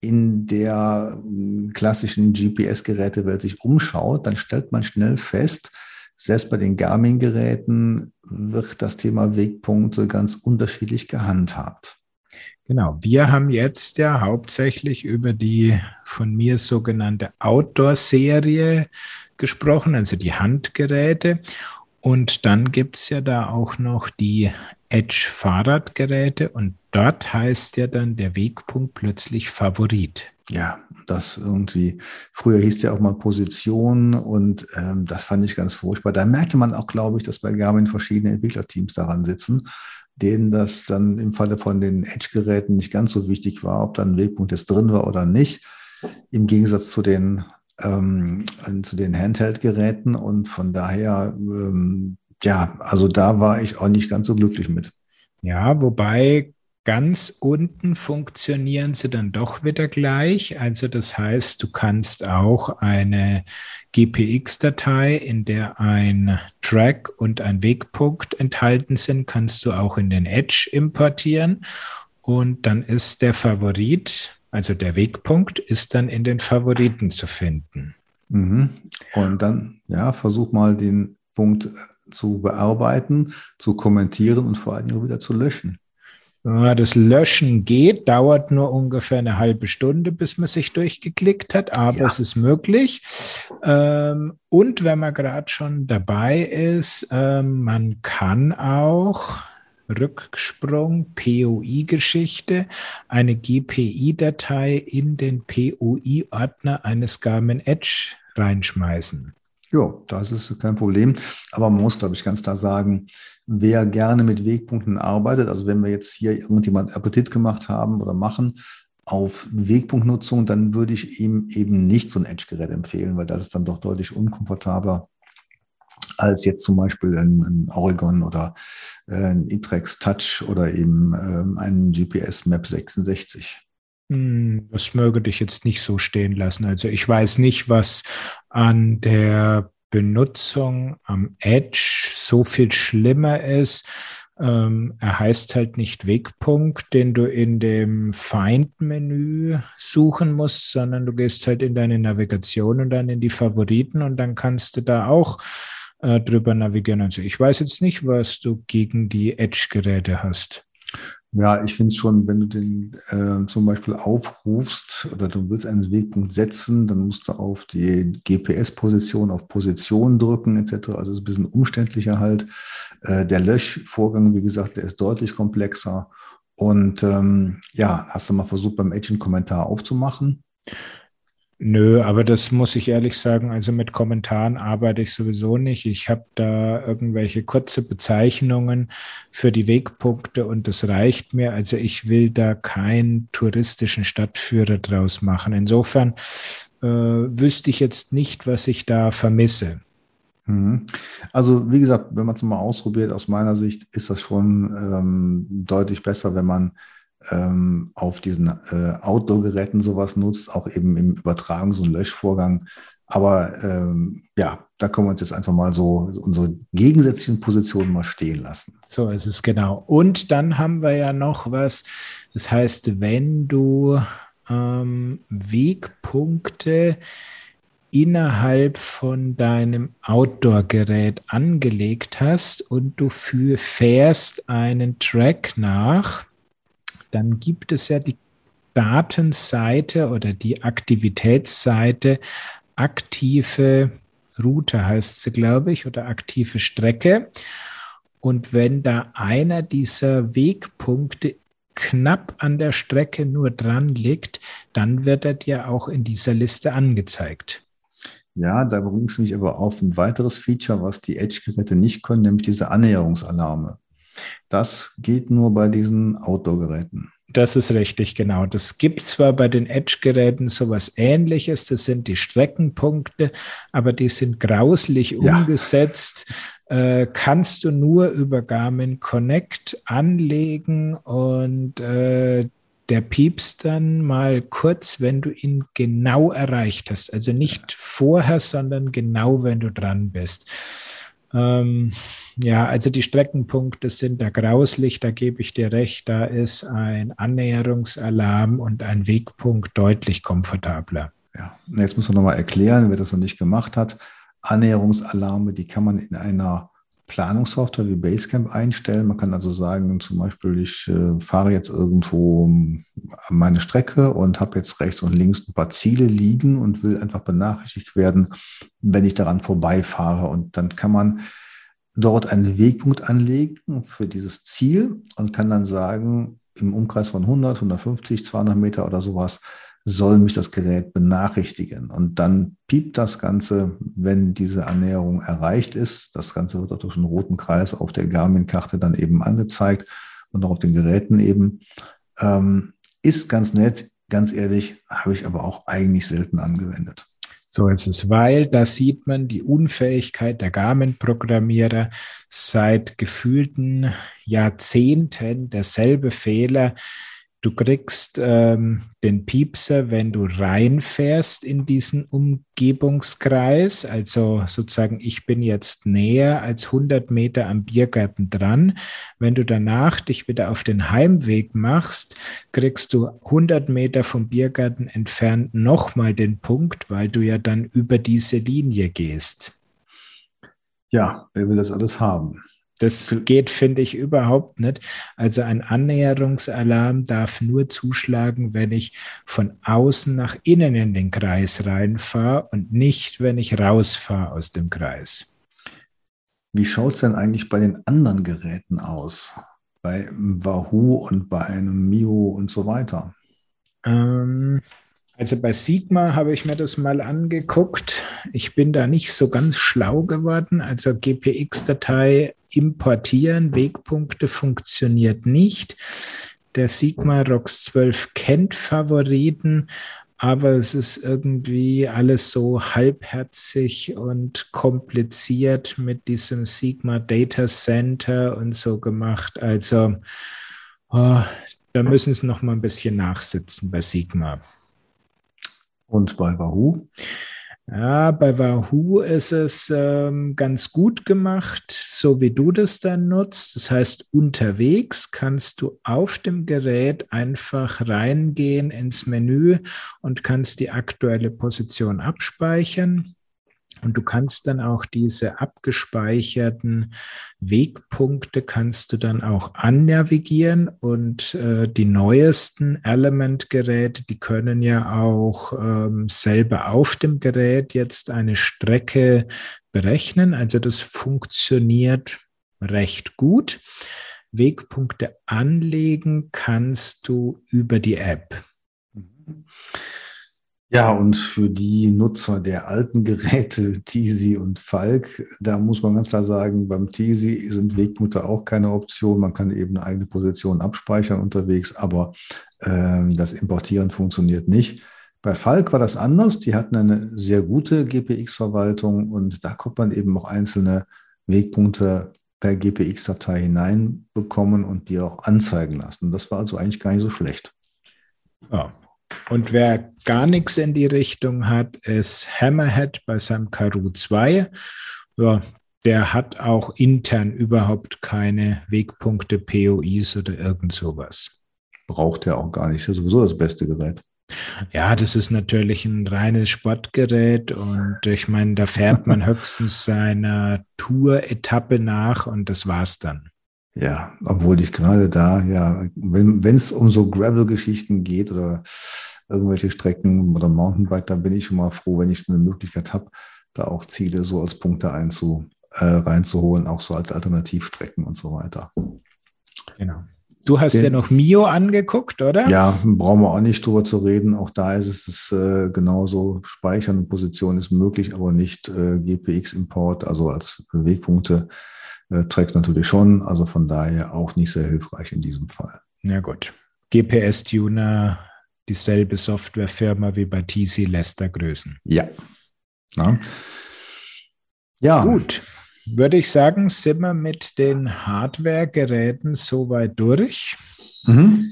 Speaker 3: in der klassischen GPS-Gerätewelt sich umschaut, dann stellt man schnell fest, selbst bei den Garmin-Geräten wird das Thema Wegpunkte ganz unterschiedlich gehandhabt.
Speaker 1: Genau, wir haben jetzt ja hauptsächlich über die von mir sogenannte Outdoor-Serie gesprochen, also die Handgeräte. Und dann gibt es ja da auch noch die Edge-Fahrradgeräte und dort heißt ja dann der Wegpunkt plötzlich Favorit.
Speaker 3: Ja, das irgendwie, früher hieß ja auch mal Position und ähm, das fand ich ganz furchtbar. Da merkte man auch, glaube ich, dass bei Garmin verschiedene Entwicklerteams daran sitzen, denen das dann im Falle von den Edge-Geräten nicht ganz so wichtig war, ob dann ein Wegpunkt jetzt drin war oder nicht. Im Gegensatz zu den ähm, zu den Handheld-Geräten und von daher, ähm, ja, also da war ich auch nicht ganz so glücklich mit.
Speaker 1: Ja, wobei ganz unten funktionieren sie dann doch wieder gleich. Also das heißt, du kannst auch eine GPX-Datei, in der ein Track und ein Wegpunkt enthalten sind, kannst du auch in den Edge importieren. Und dann ist der Favorit also der Wegpunkt ist dann in den Favoriten zu finden.
Speaker 3: Mhm. Und dann, ja, versuch mal den Punkt äh, zu bearbeiten, zu kommentieren und vor allem auch wieder zu löschen.
Speaker 1: Das Löschen geht, dauert nur ungefähr eine halbe Stunde, bis man sich durchgeklickt hat, aber ja. es ist möglich. Ähm, und wenn man gerade schon dabei ist, ähm, man kann auch Rücksprung, POI-Geschichte, eine GPI-Datei in den POI-Ordner eines Garmin Edge reinschmeißen.
Speaker 3: Ja, das ist kein Problem. Aber man muss, glaube ich, ganz klar sagen, wer gerne mit Wegpunkten arbeitet, also wenn wir jetzt hier irgendjemand Appetit gemacht haben oder machen auf Wegpunktnutzung, dann würde ich ihm eben nicht so ein Edge-Gerät empfehlen, weil das ist dann doch deutlich unkomfortabler als jetzt zum Beispiel ein, Oregon oder äh, ein Itrex Touch oder eben ähm, ein GPS Map 66.
Speaker 1: Hm, das möge dich jetzt nicht so stehen lassen. Also ich weiß nicht, was an der Benutzung am Edge so viel schlimmer ist. Ähm, er heißt halt nicht Wegpunkt, den du in dem Find-Menü suchen musst, sondern du gehst halt in deine Navigation und dann in die Favoriten und dann kannst du da auch äh, drüber navigieren. Also ich weiß jetzt nicht, was du gegen die Edge-Geräte hast.
Speaker 3: Ja, ich finde es schon, wenn du den äh, zum Beispiel aufrufst oder du willst einen Wegpunkt setzen, dann musst du auf die GPS-Position, auf Position drücken etc. Also es ist ein bisschen umständlicher halt. Äh, der Löschvorgang, wie gesagt, der ist deutlich komplexer. Und ähm, ja, hast du mal versucht, beim Edge einen Kommentar aufzumachen?
Speaker 1: Nö, aber das muss ich ehrlich sagen, also mit Kommentaren arbeite ich sowieso nicht. Ich habe da irgendwelche kurze Bezeichnungen für die Wegpunkte und das reicht mir. Also ich will da keinen touristischen Stadtführer draus machen. Insofern äh, wüsste ich jetzt nicht, was ich da vermisse.
Speaker 3: Mhm. Also wie gesagt, wenn man es mal ausprobiert, aus meiner Sicht ist das schon ähm, deutlich besser, wenn man ähm, auf diesen äh, Outdoor-Geräten sowas nutzt, auch eben im Übertragen, so ein Löschvorgang. Aber ähm, ja, da können wir uns jetzt einfach mal so unsere gegensätzlichen Positionen mal stehen lassen.
Speaker 1: So ist es genau. Und dann haben wir ja noch was, das heißt, wenn du ähm, Wegpunkte innerhalb von deinem Outdoor-Gerät angelegt hast und du für, fährst einen Track nach, dann gibt es ja die Datenseite oder die Aktivitätsseite aktive Route heißt sie, glaube ich, oder aktive Strecke. Und wenn da einer dieser Wegpunkte knapp an der Strecke nur dran liegt, dann wird er dir auch in dieser Liste angezeigt.
Speaker 3: Ja, da bringt es mich aber auf ein weiteres Feature, was die Edge-Geräte nicht können, nämlich diese Annäherungsalarme. Das geht nur bei diesen Outdoor-Geräten.
Speaker 1: Das ist richtig, genau. Das gibt zwar bei den Edge-Geräten sowas ähnliches, das sind die Streckenpunkte, aber die sind grauslich ja. umgesetzt. Äh, kannst du nur über Garmin Connect anlegen und äh, der piepst dann mal kurz, wenn du ihn genau erreicht hast. Also nicht vorher, sondern genau, wenn du dran bist. Ähm, ja, also die Streckenpunkte sind da grauslich, da gebe ich dir recht, da ist ein Annäherungsalarm und ein Wegpunkt deutlich komfortabler.
Speaker 3: Ja, jetzt muss man nochmal erklären, wer das noch nicht gemacht hat. Annäherungsalarme, die kann man in einer Planungssoftware wie Basecamp einstellen. Man kann also sagen, zum Beispiel, ich äh, fahre jetzt irgendwo meine Strecke und habe jetzt rechts und links ein paar Ziele liegen und will einfach benachrichtigt werden, wenn ich daran vorbeifahre. Und dann kann man dort einen Wegpunkt anlegen für dieses Ziel und kann dann sagen, im Umkreis von 100, 150, 200 Meter oder sowas, soll mich das Gerät benachrichtigen. Und dann piept das Ganze, wenn diese Annäherung erreicht ist. Das Ganze wird auch durch einen roten Kreis auf der Garmin-Karte dann eben angezeigt und auch auf den Geräten eben. Ähm, ist ganz nett, ganz ehrlich, habe ich aber auch eigentlich selten angewendet.
Speaker 1: So ist es, weil da sieht man die Unfähigkeit der Garmin-Programmierer seit gefühlten Jahrzehnten derselbe Fehler, Du kriegst ähm, den Piepser, wenn du reinfährst in diesen Umgebungskreis. Also sozusagen, ich bin jetzt näher als 100 Meter am Biergarten dran. Wenn du danach dich wieder auf den Heimweg machst, kriegst du 100 Meter vom Biergarten entfernt nochmal den Punkt, weil du ja dann über diese Linie gehst.
Speaker 3: Ja, wer will das alles haben?
Speaker 1: Das geht, finde ich, überhaupt nicht. Also ein Annäherungsalarm darf nur zuschlagen, wenn ich von außen nach innen in den Kreis reinfahre und nicht, wenn ich rausfahre aus dem Kreis.
Speaker 3: Wie schaut es denn eigentlich bei den anderen Geräten aus? Bei Wahoo und bei einem Mio und so weiter?
Speaker 1: Ähm, also bei Sigma habe ich mir das mal angeguckt. Ich bin da nicht so ganz schlau geworden. Also GPX-Datei importieren, Wegpunkte funktioniert nicht. Der Sigma ROX 12 kennt Favoriten, aber es ist irgendwie alles so halbherzig und kompliziert mit diesem Sigma Data Center und so gemacht. Also oh, da müssen sie noch mal ein bisschen nachsitzen bei Sigma.
Speaker 3: Und bei Wahoo?
Speaker 1: Ja, bei Wahoo ist es ähm, ganz gut gemacht, so wie du das dann nutzt. Das heißt, unterwegs kannst du auf dem Gerät einfach reingehen ins Menü und kannst die aktuelle Position abspeichern. Und du kannst dann auch diese abgespeicherten Wegpunkte kannst du dann auch annavigieren und äh, die neuesten Element-Geräte, die können ja auch ähm, selber auf dem Gerät jetzt eine Strecke berechnen. Also das funktioniert recht gut. Wegpunkte anlegen kannst du über die App. Mhm.
Speaker 3: Ja, und für die Nutzer der alten Geräte, Teasy und Falk, da muss man ganz klar sagen, beim Teasy sind Wegpunkte auch keine Option. Man kann eben eine eigene Position abspeichern unterwegs, aber äh, das Importieren funktioniert nicht. Bei Falk war das anders. Die hatten eine sehr gute GPX-Verwaltung und da konnte man eben auch einzelne Wegpunkte per GPX-Datei hineinbekommen und die auch anzeigen lassen. Das war also eigentlich gar nicht so schlecht.
Speaker 1: Ja, und wer gar nichts in die Richtung hat, ist Hammerhead bei seinem Karoo 2. Ja, der hat auch intern überhaupt keine Wegpunkte, POIs oder irgend sowas.
Speaker 3: Braucht er auch gar nicht. Das ist sowieso das beste Gerät.
Speaker 1: Ja, das ist natürlich ein reines Sportgerät und ich meine, da fährt man höchstens seiner Tour-Etappe nach und das war's dann.
Speaker 3: Ja, obwohl ich gerade da, ja, wenn es um so Gravel-Geschichten geht oder irgendwelche Strecken oder Mountainbike, dann bin ich schon mal froh, wenn ich eine Möglichkeit habe, da auch Ziele so als Punkte einzu, äh, reinzuholen, auch so als Alternativstrecken und so weiter.
Speaker 1: Genau. Du hast Den, ja noch Mio angeguckt, oder?
Speaker 3: Ja, brauchen wir auch nicht drüber zu reden. Auch da ist es äh, genauso. Speichern und Position ist möglich, aber nicht äh, GPX-Import, also als Wegpunkte äh, trägt natürlich schon. Also von daher auch nicht sehr hilfreich in diesem Fall.
Speaker 1: Ja gut. GPS-Tuner, dieselbe Softwarefirma wie bei TC Lester Größen.
Speaker 3: Ja.
Speaker 1: Na? Ja. Gut. Würde ich sagen, sind wir mit den Hardware-Geräten soweit durch. Mhm.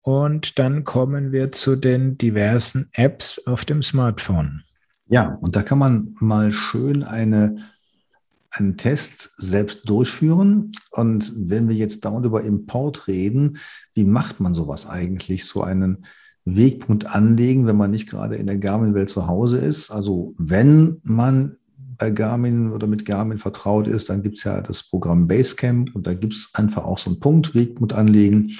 Speaker 1: Und dann kommen wir zu den diversen Apps auf dem Smartphone.
Speaker 3: Ja, und da kann man mal schön eine einen Test selbst durchführen. Und wenn wir jetzt dauernd über Import reden, wie macht man sowas eigentlich, so einen Wegpunkt anlegen, wenn man nicht gerade in der Garmin-Welt zu Hause ist? Also wenn man bei Garmin oder mit Garmin vertraut ist, dann gibt es ja das Programm Basecamp und da gibt es einfach auch so einen Punkt, Wegpunkt anlegen.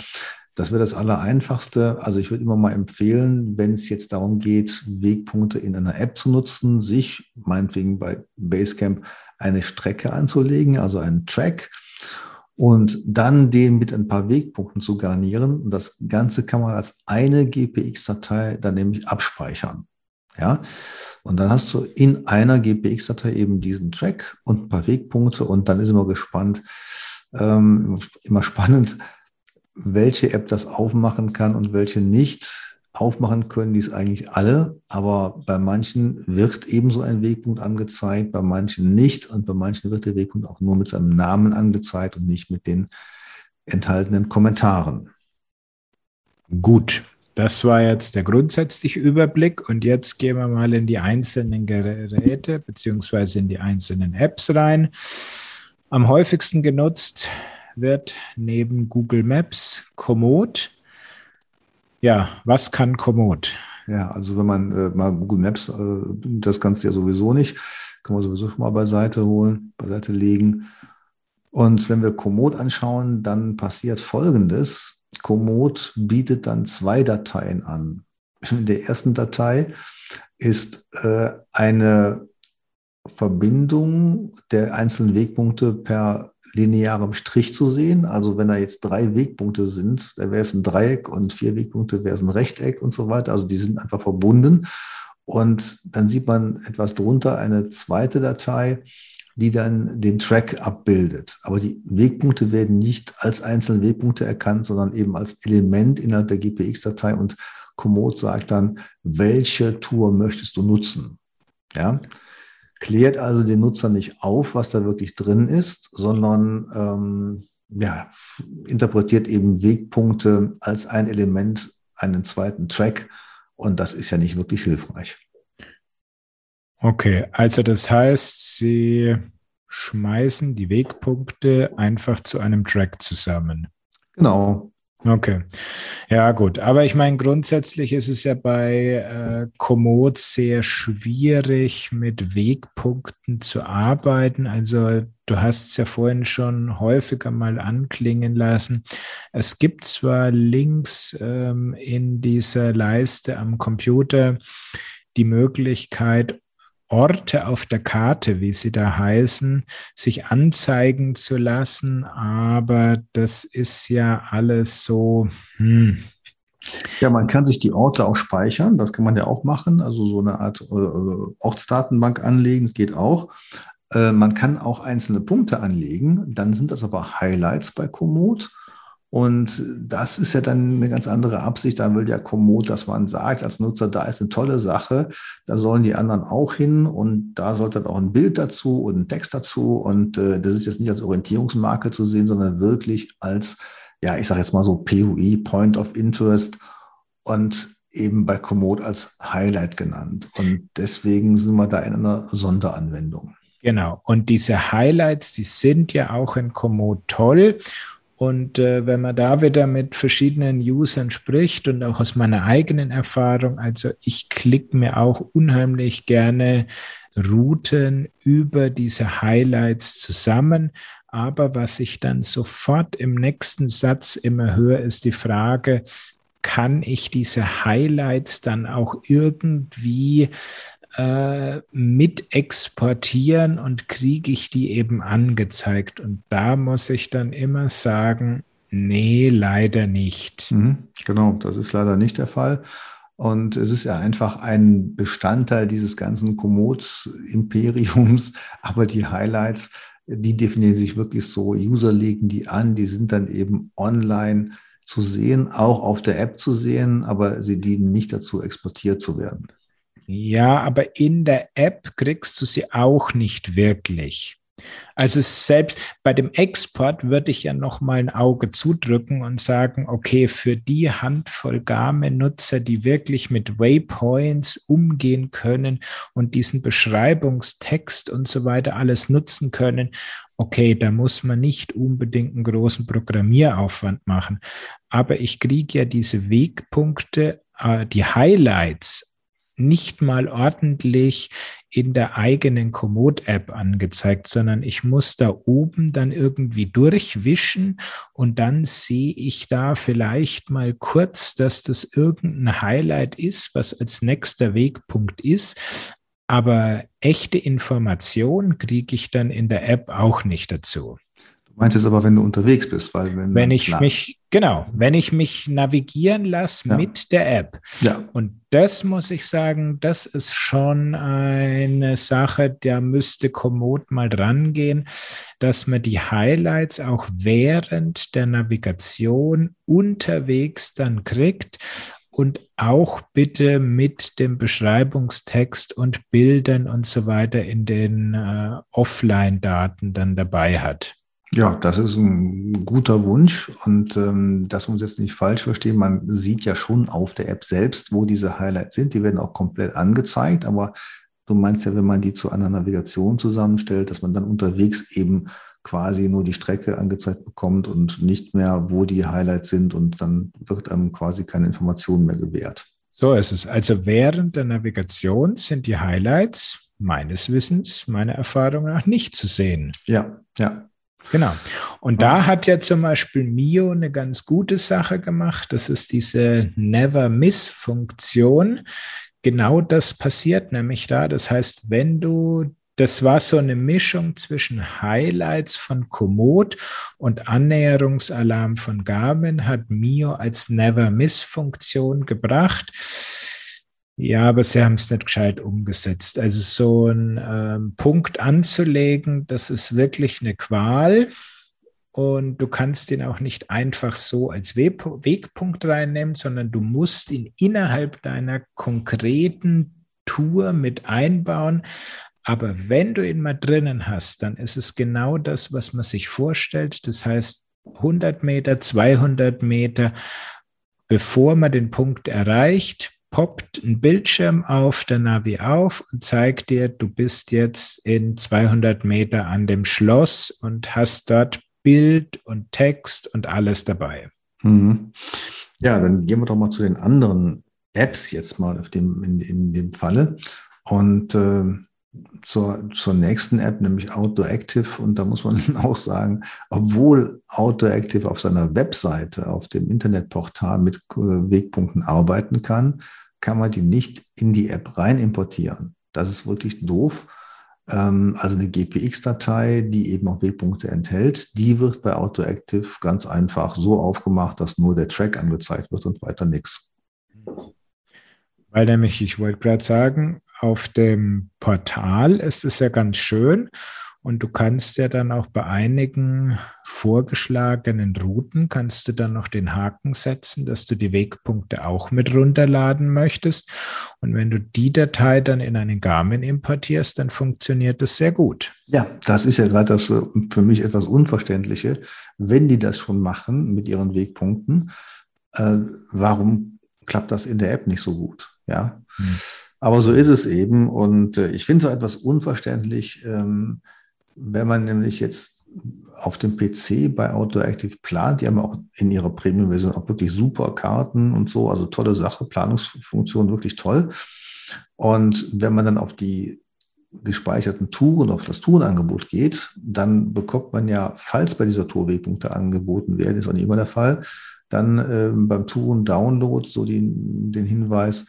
Speaker 3: Das wäre das Allereinfachste. Also ich würde immer mal empfehlen, wenn es jetzt darum geht, Wegpunkte in einer App zu nutzen, sich meinetwegen bei Basecamp eine Strecke anzulegen, also einen Track, und dann den mit ein paar Wegpunkten zu garnieren. Und das Ganze kann man als eine GPX-Datei dann nämlich abspeichern. Ja, und dann hast du in einer GPX-Datei eben diesen Track und ein paar Wegpunkte und dann ist immer gespannt, ähm, immer spannend, welche App das aufmachen kann und welche nicht aufmachen können die es eigentlich alle, aber bei manchen wird eben so ein Wegpunkt angezeigt, bei manchen nicht und bei manchen wird der Wegpunkt auch nur mit seinem Namen angezeigt und nicht mit den enthaltenen Kommentaren.
Speaker 1: Gut, das war jetzt der grundsätzliche Überblick und jetzt gehen wir mal in die einzelnen Geräte beziehungsweise in die einzelnen Apps rein. Am häufigsten genutzt wird neben Google Maps Komoot. Ja, was kann Komoot?
Speaker 3: Ja, also wenn man äh, mal Google Maps, äh, das du ja sowieso nicht, kann man sowieso schon mal beiseite holen, beiseite legen. Und wenn wir Komoot anschauen, dann passiert Folgendes. Komoot bietet dann zwei Dateien an. In der ersten Datei ist äh, eine Verbindung der einzelnen Wegpunkte per linearem Strich zu sehen. Also wenn da jetzt drei Wegpunkte sind, da wäre es ein Dreieck und vier Wegpunkte wäre es ein Rechteck und so weiter. Also die sind einfach verbunden. Und dann sieht man etwas drunter eine zweite Datei, die dann den Track abbildet. Aber die Wegpunkte werden nicht als einzelne Wegpunkte erkannt, sondern eben als Element innerhalb der GPX-Datei und Komoot sagt dann, welche Tour möchtest du nutzen? Ja, klärt also den Nutzer nicht auf, was da wirklich drin ist, sondern ähm, ja, interpretiert eben Wegpunkte als ein Element, einen zweiten Track. Und das ist ja nicht wirklich hilfreich.
Speaker 1: Okay, also das heißt, Sie schmeißen die Wegpunkte einfach zu einem Track zusammen.
Speaker 3: Genau.
Speaker 1: Okay. Ja, gut. Aber ich meine, grundsätzlich ist es ja bei äh, Komoot sehr schwierig, mit Wegpunkten zu arbeiten. Also du hast es ja vorhin schon häufiger mal anklingen lassen. Es gibt zwar Links ähm, in dieser Leiste am Computer die Möglichkeit, Orte auf der Karte, wie sie da heißen, sich anzeigen zu lassen, aber das ist ja alles so. Hm.
Speaker 3: Ja, man kann sich die Orte auch speichern, das kann man ja auch machen, also so eine Art äh, Ortsdatenbank anlegen, das geht auch. Äh, man kann auch einzelne Punkte anlegen, dann sind das aber Highlights bei Komoot. Und das ist ja dann eine ganz andere Absicht. Da will der Komoot, dass man sagt als Nutzer, da ist eine tolle Sache, da sollen die anderen auch hin und da sollte dann auch ein Bild dazu und ein Text dazu. Und äh, das ist jetzt nicht als Orientierungsmarke zu sehen, sondern wirklich als, ja, ich sage jetzt mal so PUI, Point of Interest und eben bei Komoot als Highlight genannt. Und deswegen sind wir da in einer Sonderanwendung.
Speaker 1: Genau. Und diese Highlights, die sind ja auch in Komoot toll. Und äh, wenn man da wieder mit verschiedenen Usern spricht und auch aus meiner eigenen Erfahrung, also ich klicke mir auch unheimlich gerne Routen über diese Highlights zusammen. Aber was ich dann sofort im nächsten Satz immer höre, ist die Frage, kann ich diese Highlights dann auch irgendwie äh, mit exportieren und kriege ich die eben angezeigt. Und da muss ich dann immer sagen, nee, leider nicht.
Speaker 3: Mhm, genau, das ist leider nicht der Fall. Und es ist ja einfach ein Bestandteil dieses ganzen Komoot-Imperiums. Aber die Highlights, die definieren sich wirklich so. User legen die an, die sind dann eben online zu sehen, auch auf der App zu sehen, aber sie dienen nicht dazu, exportiert zu werden.
Speaker 1: Ja, aber in der App kriegst du sie auch nicht wirklich. Also selbst bei dem Export würde ich ja noch mal ein Auge zudrücken und sagen, okay, für die Handvoll Garmin-Nutzer, die wirklich mit Waypoints umgehen können und diesen Beschreibungstext und so weiter alles nutzen können, okay, da muss man nicht unbedingt einen großen Programmieraufwand machen. Aber ich kriege ja diese Wegpunkte, äh, die Highlights nicht mal ordentlich in der eigenen Komoot-App angezeigt, sondern ich muss da oben dann irgendwie durchwischen und dann sehe ich da vielleicht mal kurz, dass das irgendein Highlight ist, was als nächster Wegpunkt ist. Aber echte Information kriege ich dann in der App auch nicht dazu
Speaker 3: meintest aber, wenn du unterwegs bist, weil wenn,
Speaker 1: wenn ich mich genau, wenn ich mich navigieren lasse ja. mit der App.
Speaker 3: Ja.
Speaker 1: Und das muss ich sagen, das ist schon eine Sache, da müsste Komoot mal dran gehen, dass man die Highlights auch während der Navigation unterwegs dann kriegt und auch bitte mit dem Beschreibungstext und Bildern und so weiter in den äh, Offline-Daten dann dabei hat.
Speaker 3: Ja, das ist ein guter Wunsch und ähm, dass wir uns jetzt nicht falsch verstehen, man sieht ja schon auf der App selbst, wo diese Highlights sind. Die werden auch komplett angezeigt, aber du meinst ja, wenn man die zu einer Navigation zusammenstellt, dass man dann unterwegs eben quasi nur die Strecke angezeigt bekommt und nicht mehr, wo die Highlights sind und dann wird einem quasi keine Information mehr gewährt.
Speaker 1: So ist es. Also während der Navigation sind die Highlights meines Wissens, meiner Erfahrung nach nicht zu sehen.
Speaker 3: Ja, ja.
Speaker 1: Genau. Und da hat ja zum Beispiel Mio eine ganz gute Sache gemacht. Das ist diese Never Miss-Funktion. Genau das passiert nämlich da. Das heißt, wenn du das war so eine Mischung zwischen Highlights von Komoot und Annäherungsalarm von Garmin, hat Mio als Never Miss-Funktion gebracht. Ja, aber sie haben es nicht gescheit umgesetzt. Also so einen ähm, Punkt anzulegen, das ist wirklich eine Qual. Und du kannst ihn auch nicht einfach so als Wegpunkt reinnehmen, sondern du musst ihn innerhalb deiner konkreten Tour mit einbauen. Aber wenn du ihn mal drinnen hast, dann ist es genau das, was man sich vorstellt. Das heißt, 100 Meter, 200 Meter, bevor man den Punkt erreicht, poppt ein Bildschirm auf der Navi auf und zeigt dir, du bist jetzt in 200 Meter an dem Schloss und hast dort Bild und Text und alles dabei.
Speaker 3: Mhm. Ja, dann gehen wir doch mal zu den anderen Apps jetzt mal auf dem, in, in dem Falle. Und äh, zur, zur nächsten App, nämlich Outdoor Active. Und da muss man auch sagen, obwohl Outdoor Active auf seiner Webseite, auf dem Internetportal mit äh, Wegpunkten arbeiten kann, kann man die nicht in die App rein importieren. Das ist wirklich doof. Ähm, also eine GPX-Datei, die eben auch Wegpunkte enthält, die wird bei Outdoor Active ganz einfach so aufgemacht, dass nur der Track angezeigt wird und weiter nichts.
Speaker 1: Weil nämlich, ich wollte gerade sagen, auf dem Portal ist es ja ganz schön und du kannst ja dann auch bei einigen vorgeschlagenen Routen, kannst du dann noch den Haken setzen, dass du die Wegpunkte auch mit runterladen möchtest. Und wenn du die Datei dann in einen Garmin importierst, dann funktioniert das sehr gut.
Speaker 3: Ja, das ist ja gerade das äh, für mich etwas Unverständliche. Wenn die das schon machen mit ihren Wegpunkten, äh, warum klappt das in der App nicht so gut? Ja. Hm. Aber so ist es eben. Und äh, ich finde es so etwas unverständlich, ähm, wenn man nämlich jetzt auf dem PC bei Autoactive plant, die haben auch in ihrer Premium-Version auch wirklich super Karten und so, also tolle Sache, Planungsfunktion wirklich toll. Und wenn man dann auf die gespeicherten Touren, auf das Tourenangebot geht, dann bekommt man ja, falls bei dieser Tour Wegpunkte angeboten werden, ist auch nicht immer der Fall, dann äh, beim Touren-Download so die, den Hinweis,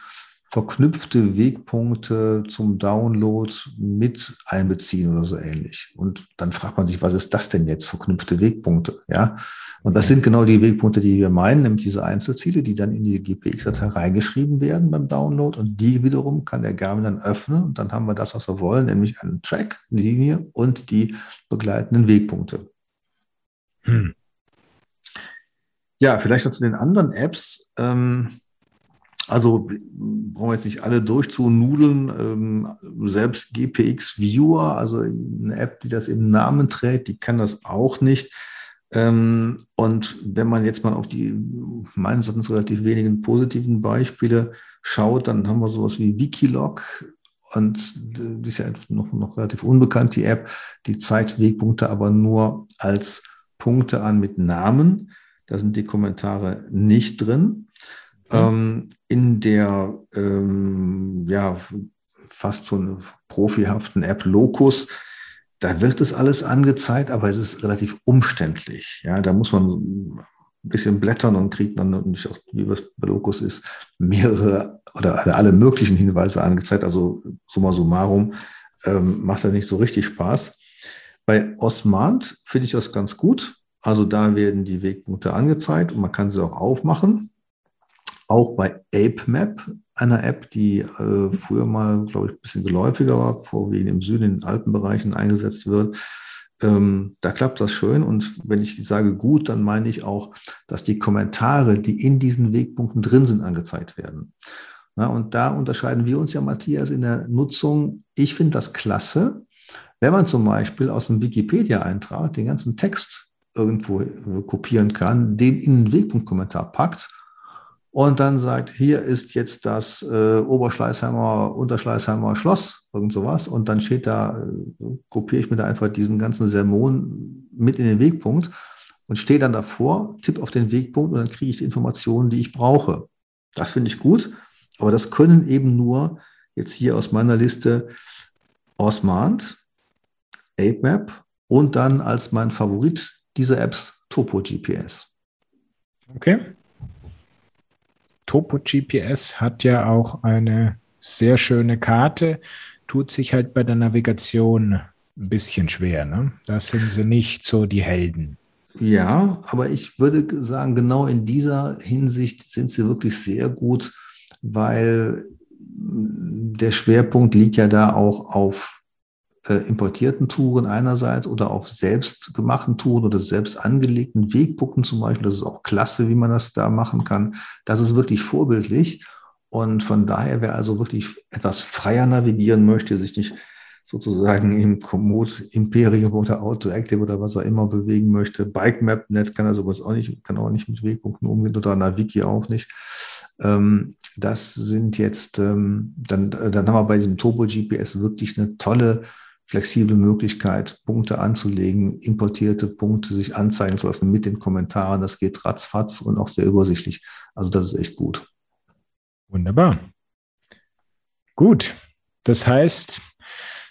Speaker 3: verknüpfte Wegpunkte zum Download mit einbeziehen oder so ähnlich. Und dann fragt man sich, was ist das denn jetzt, verknüpfte Wegpunkte? Ja. Und das sind genau die Wegpunkte, die wir meinen, nämlich diese Einzelziele, die dann in die GPX-Datei reingeschrieben werden beim Download. Und die wiederum kann der Garmin dann öffnen. Und dann haben wir das, was wir wollen, nämlich einen Track, Linie und die begleitenden Wegpunkte. Hm. Ja, vielleicht noch zu den anderen Apps. Ähm, also brauchen wir jetzt nicht alle durchzunudeln. Ähm, selbst GPX Viewer, also eine App, die das im Namen trägt, die kann das auch nicht. Ähm, und wenn man jetzt mal auf die meines Erachtens relativ wenigen positiven Beispiele schaut, dann haben wir sowas wie Wikilog. Und die ist ja noch, noch relativ unbekannt, die App. Die zeigt Wegpunkte aber nur als Punkte an mit Namen. Da sind die Kommentare nicht drin. Mhm. Ähm, in der ähm, ja, fast schon profihaften App Locus, da wird es alles angezeigt, aber es ist relativ umständlich. Ja, da muss man ein bisschen blättern und kriegt dann, nicht auch, wie es bei Locus ist, mehrere oder alle möglichen Hinweise angezeigt. Also summa summarum ähm, macht das nicht so richtig Spaß. Bei Osmant finde ich das ganz gut. Also da werden die Wegpunkte angezeigt und man kann sie auch aufmachen auch bei ApeMap, einer App, die äh, früher mal, glaube ich, ein bisschen geläufiger war, vorwiegend im Süden, in den Alpenbereichen eingesetzt wird. Ähm, da klappt das schön. Und wenn ich sage gut, dann meine ich auch, dass die Kommentare, die in diesen Wegpunkten drin sind, angezeigt werden. Na, und da unterscheiden wir uns ja, Matthias, in der Nutzung. Ich finde das klasse, wenn man zum Beispiel aus einem Wikipedia-Eintrag den ganzen Text irgendwo kopieren kann, den in den Wegpunktkommentar packt und dann sagt, hier ist jetzt das äh, Oberschleißheimer, Unterschleißheimer Schloss, irgend sowas. Und dann steht da, äh, kopiere ich mir da einfach diesen ganzen Sermon mit in den Wegpunkt und stehe dann davor, tippe auf den Wegpunkt und dann kriege ich die Informationen, die ich brauche. Das finde ich gut, aber das können eben nur jetzt hier aus meiner Liste Osmand, ApeMap und dann als mein Favorit dieser Apps Topo GPS.
Speaker 1: Okay. Topo GPS hat ja auch eine sehr schöne Karte, tut sich halt bei der Navigation ein bisschen schwer. Ne? Da sind sie nicht so die Helden.
Speaker 3: Ja, aber ich würde sagen, genau in dieser Hinsicht sind sie wirklich sehr gut, weil der Schwerpunkt liegt ja da auch auf importierten Touren einerseits oder auf selbstgemachten Touren oder selbst angelegten Wegpunkten zum Beispiel. Das ist auch klasse, wie man das da machen kann. Das ist wirklich vorbildlich. Und von daher, wer also wirklich etwas freier navigieren möchte, sich nicht sozusagen im Komoot Imperium oder Autoactive oder was er immer bewegen möchte. Bike Map.net kann er sowas auch nicht, kann auch nicht mit Wegpunkten umgehen oder Naviki auch nicht. Ähm, das sind jetzt, ähm, dann, dann haben wir bei diesem Turbo GPS wirklich eine tolle, flexible Möglichkeit, Punkte anzulegen, importierte Punkte sich anzeigen zu lassen mit den Kommentaren. Das geht ratzfatz und auch sehr übersichtlich. Also das ist echt gut.
Speaker 1: Wunderbar. Gut. Das heißt,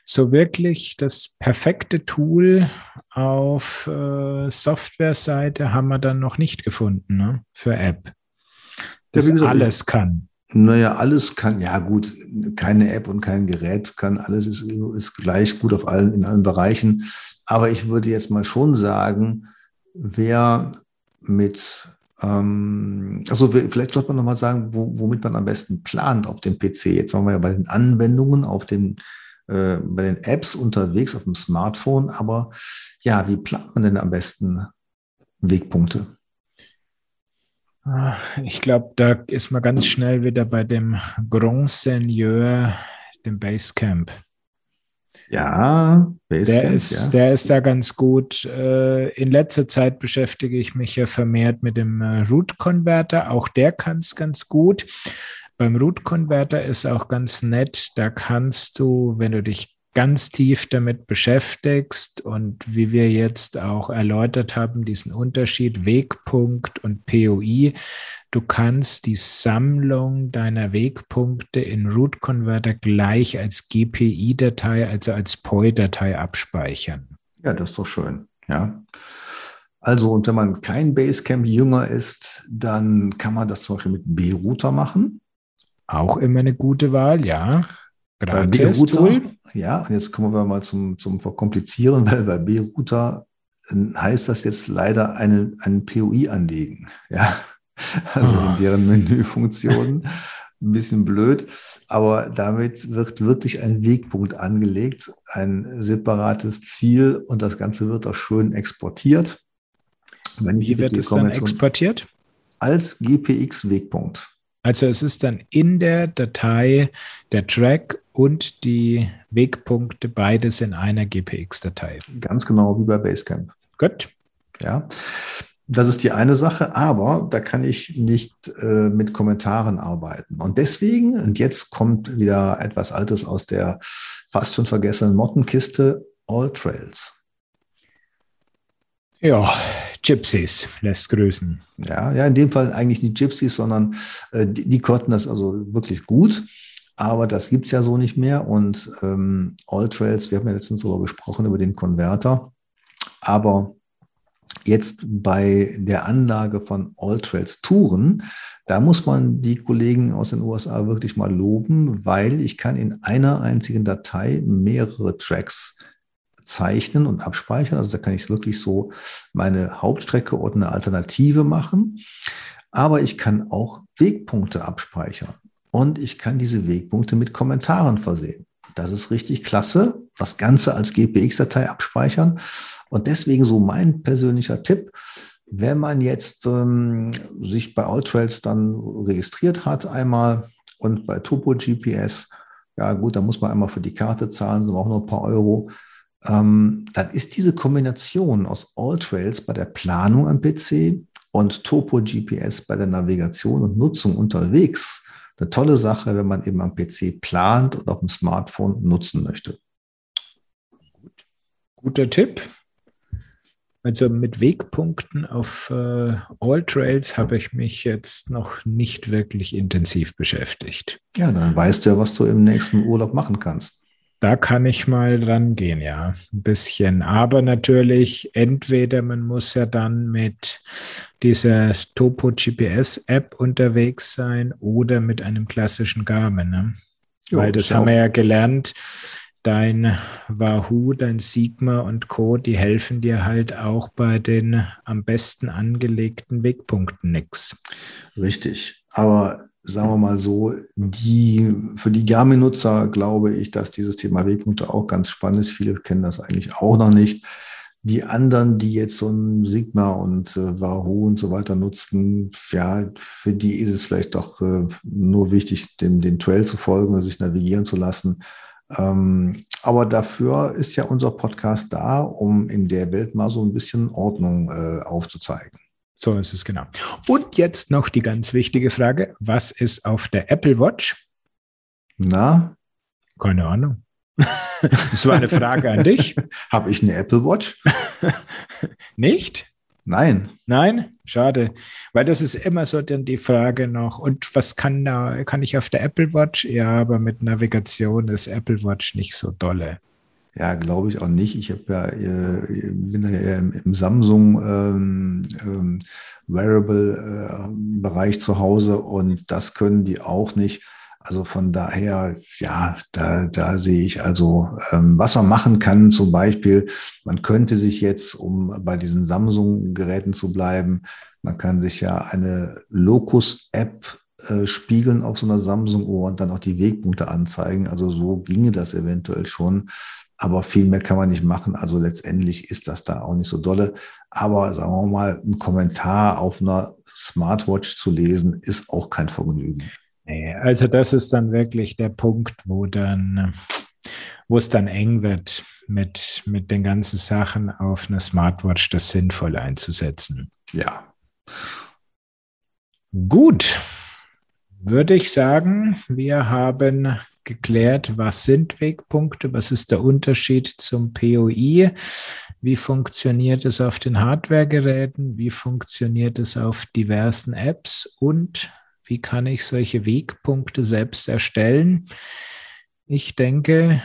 Speaker 1: so wirklich das perfekte Tool auf äh, Software-Seite haben wir dann noch nicht gefunden ne? für App. Das ja, gesagt, alles kann.
Speaker 3: Naja, alles kann, ja gut, keine App und kein Gerät kann, alles ist, ist gleich gut auf allen, in allen Bereichen. Aber ich würde jetzt mal schon sagen, wer mit ähm, also vielleicht sollte man nochmal sagen, wo, womit man am besten plant auf dem PC. Jetzt waren wir ja bei den Anwendungen auf dem äh, bei den Apps unterwegs auf dem Smartphone. Aber ja, wie plant man denn am besten Wegpunkte?
Speaker 1: Ich glaube, da ist man ganz schnell wieder bei dem Grand Seigneur, dem Basecamp.
Speaker 3: Ja,
Speaker 1: Basecamp, der ist, ja. der ist da ganz gut. Äh, in letzter Zeit beschäftige ich mich ja vermehrt mit dem äh, Root Converter. Auch der kann es ganz gut. Beim Root Converter ist auch ganz nett, da kannst du, wenn du dich ganz tief damit beschäftigst und wie wir jetzt auch erläutert haben, diesen Unterschied Wegpunkt und POI, du kannst die Sammlung deiner Wegpunkte in Root Converter gleich als GPI-Datei, also als POI-Datei abspeichern.
Speaker 3: Ja, das ist doch schön, ja. Also, und wenn man kein Basecamp-Jünger ist, dann kann man das zum Beispiel mit B-Router machen.
Speaker 1: Auch immer eine gute Wahl, ja.
Speaker 3: Gratis Router, ja, und jetzt kommen wir mal zum, zum Verkomplizieren, weil bei B-Router äh, heißt das jetzt leider eine, einen POI anlegen. Ja, also oh. in ah. deren Menüfunktionen. Ein bisschen blöd, aber damit wird wirklich ein Wegpunkt angelegt, ein separates Ziel und das Ganze wird auch schön exportiert.
Speaker 1: Wie wird es dann exportiert?
Speaker 3: Als GPX-Wegpunkt.
Speaker 1: Also es ist dann in der Datei der Track und die Wegpunkte beides in einer GPX-Datei.
Speaker 3: Ganz genau wie bei Basecamp.
Speaker 1: Gut.
Speaker 3: Ja. Das ist die eine Sache, aber da kann ich nicht äh, mit Kommentaren arbeiten. Und deswegen, und jetzt kommt wieder etwas Altes aus der fast schon vergessenen Mottenkiste, All Trails.
Speaker 1: Ja, Gypsies lässt grüßen.
Speaker 3: Ja, ja, in dem Fall eigentlich nicht Gypsies, sondern äh, die, die, konnten das also wirklich gut. Aber das gibt es ja so nicht mehr. Und ähm, All Trails, wir haben ja letztens darüber gesprochen, über den Konverter. Aber jetzt bei der Anlage von All Trails Touren, da muss man die Kollegen aus den USA wirklich mal loben, weil ich kann in einer einzigen Datei mehrere Tracks zeichnen und abspeichern. Also da kann ich wirklich so meine Hauptstrecke oder eine Alternative machen. Aber ich kann auch Wegpunkte abspeichern und ich kann diese Wegpunkte mit Kommentaren versehen. Das ist richtig klasse. Das Ganze als GPX-Datei abspeichern. Und deswegen so mein persönlicher Tipp, wenn man jetzt ähm, sich bei Alltrails dann registriert hat einmal und bei Topo GPS, ja gut, da muss man einmal für die Karte zahlen, sind auch noch ein paar Euro ähm, dann ist diese Kombination aus Alltrails bei der Planung am PC und Topo GPS bei der Navigation und Nutzung unterwegs eine tolle Sache, wenn man eben am PC plant und auf dem Smartphone nutzen möchte.
Speaker 1: Guter Tipp. Also mit Wegpunkten auf äh, Alltrails habe ich mich jetzt noch nicht wirklich intensiv beschäftigt.
Speaker 3: Ja, dann weißt du ja, was du im nächsten Urlaub machen kannst.
Speaker 1: Da kann ich mal dran gehen, ja, ein bisschen. Aber natürlich, entweder man muss ja dann mit dieser Topo GPS App unterwegs sein oder mit einem klassischen Garmin. Ne? Jo, Weil das haben wir ja gelernt. Dein Wahoo, dein Sigma und Co., die helfen dir halt auch bei den am besten angelegten Wegpunkten nichts.
Speaker 3: Richtig. Aber sagen wir mal so, die, für die Garmin-Nutzer glaube ich, dass dieses Thema Wegpunkte auch ganz spannend ist. Viele kennen das eigentlich auch noch nicht. Die anderen, die jetzt so ein Sigma und äh, Wahoo und so weiter nutzten, ja, für die ist es vielleicht doch äh, nur wichtig, dem, den Trail zu folgen und sich navigieren zu lassen. Ähm, aber dafür ist ja unser Podcast da, um in der Welt mal so ein bisschen Ordnung äh, aufzuzeigen.
Speaker 1: So ist es genau. Und jetzt noch die ganz wichtige Frage: Was ist auf der Apple Watch?
Speaker 3: Na?
Speaker 1: Keine Ahnung. Das war eine Frage an dich.
Speaker 3: Habe ich eine Apple Watch?
Speaker 1: Nicht?
Speaker 3: Nein.
Speaker 1: Nein? Schade. Weil das ist immer so dann die Frage noch. Und was kann da, kann ich auf der Apple Watch? Ja, aber mit Navigation ist Apple Watch nicht so dolle.
Speaker 3: Ja, glaube ich auch nicht. Ich habe ja, äh, bin ja im, im Samsung ähm, ähm, Wearable-Bereich äh, zu Hause und das können die auch nicht. Also von daher, ja, da, da sehe ich also, ähm, was man machen kann, zum Beispiel, man könnte sich jetzt, um bei diesen Samsung-Geräten zu bleiben, man kann sich ja eine Locus-App äh, spiegeln auf so einer Samsung-Uhr und dann auch die Wegpunkte anzeigen. Also so ginge das eventuell schon. Aber viel mehr kann man nicht machen. Also letztendlich ist das da auch nicht so dolle. Aber sagen wir mal, ein Kommentar auf einer Smartwatch zu lesen, ist auch kein Vergnügen.
Speaker 1: Nee, also das ist dann wirklich der Punkt, wo dann, wo es dann eng wird, mit, mit den ganzen Sachen auf einer Smartwatch das sinnvoll einzusetzen.
Speaker 3: Ja.
Speaker 1: Gut, würde ich sagen, wir haben geklärt, was sind Wegpunkte, was ist der Unterschied zum POI, wie funktioniert es auf den Hardware-Geräten, wie funktioniert es auf diversen Apps und wie kann ich solche Wegpunkte selbst erstellen. Ich denke,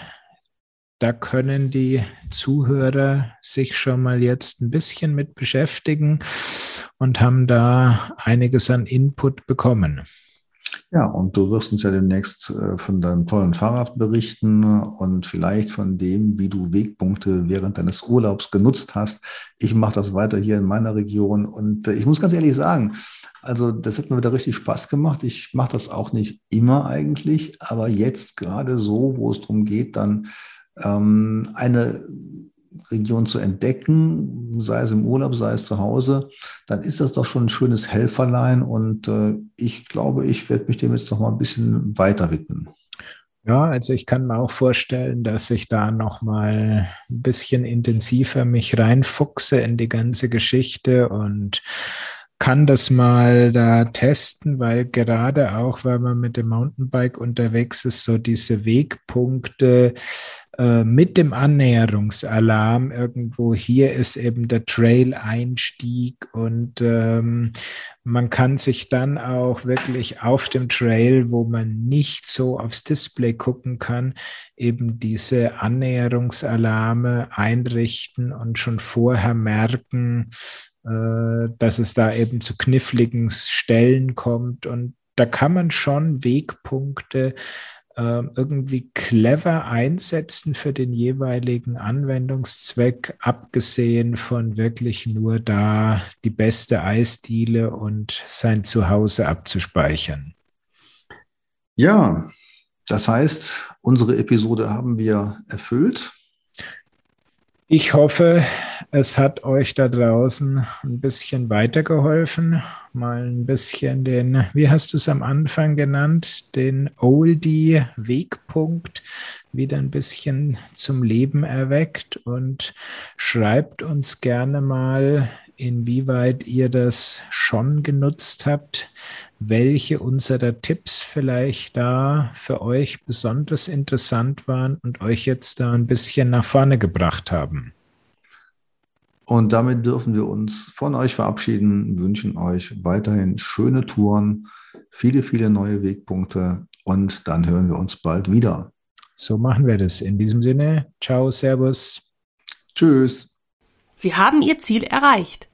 Speaker 1: da können die Zuhörer sich schon mal jetzt ein bisschen mit beschäftigen und haben da einiges an Input bekommen.
Speaker 3: Ja, und du wirst uns ja demnächst äh, von deinem tollen Fahrrad berichten und vielleicht von dem, wie du Wegpunkte während deines Urlaubs genutzt hast. Ich mache das weiter hier in meiner Region und äh, ich muss ganz ehrlich sagen, also das hat mir wieder richtig Spaß gemacht. Ich mache das auch nicht immer eigentlich, aber jetzt gerade so, wo es darum geht, dann ähm, eine Region zu entdecken, sei es im Urlaub, sei es zu Hause, dann ist das doch schon ein schönes Helferlein und äh, ich glaube, ich werde mich dem jetzt noch mal ein bisschen weiter widmen.
Speaker 1: Ja, also ich kann mir auch vorstellen, dass ich da noch mal ein bisschen intensiver mich reinfuchse in die ganze Geschichte und kann das mal da testen, weil gerade auch, weil man mit dem Mountainbike unterwegs ist, so diese Wegpunkte äh, mit dem Annäherungsalarm irgendwo. Hier ist eben der Trail-Einstieg und ähm, man kann sich dann auch wirklich auf dem Trail, wo man nicht so aufs Display gucken kann, eben diese Annäherungsalarme einrichten und schon vorher merken, dass es da eben zu kniffligen Stellen kommt. Und da kann man schon Wegpunkte äh, irgendwie clever einsetzen für den jeweiligen Anwendungszweck, abgesehen von wirklich nur da die beste Eisdiele und sein Zuhause abzuspeichern.
Speaker 3: Ja, das heißt, unsere Episode haben wir erfüllt.
Speaker 1: Ich hoffe, es hat euch da draußen ein bisschen weitergeholfen. Mal ein bisschen den, wie hast du es am Anfang genannt, den Oldie-Wegpunkt wieder ein bisschen zum Leben erweckt und schreibt uns gerne mal, inwieweit ihr das schon genutzt habt, welche unserer Tipps vielleicht da für euch besonders interessant waren und euch jetzt da ein bisschen nach vorne gebracht haben.
Speaker 3: Und damit dürfen wir uns von euch verabschieden, wünschen euch weiterhin schöne Touren, viele, viele neue Wegpunkte und dann hören wir uns bald wieder.
Speaker 1: So machen wir das. In diesem Sinne, ciao, servus.
Speaker 3: Tschüss.
Speaker 4: Sie haben Ihr Ziel erreicht.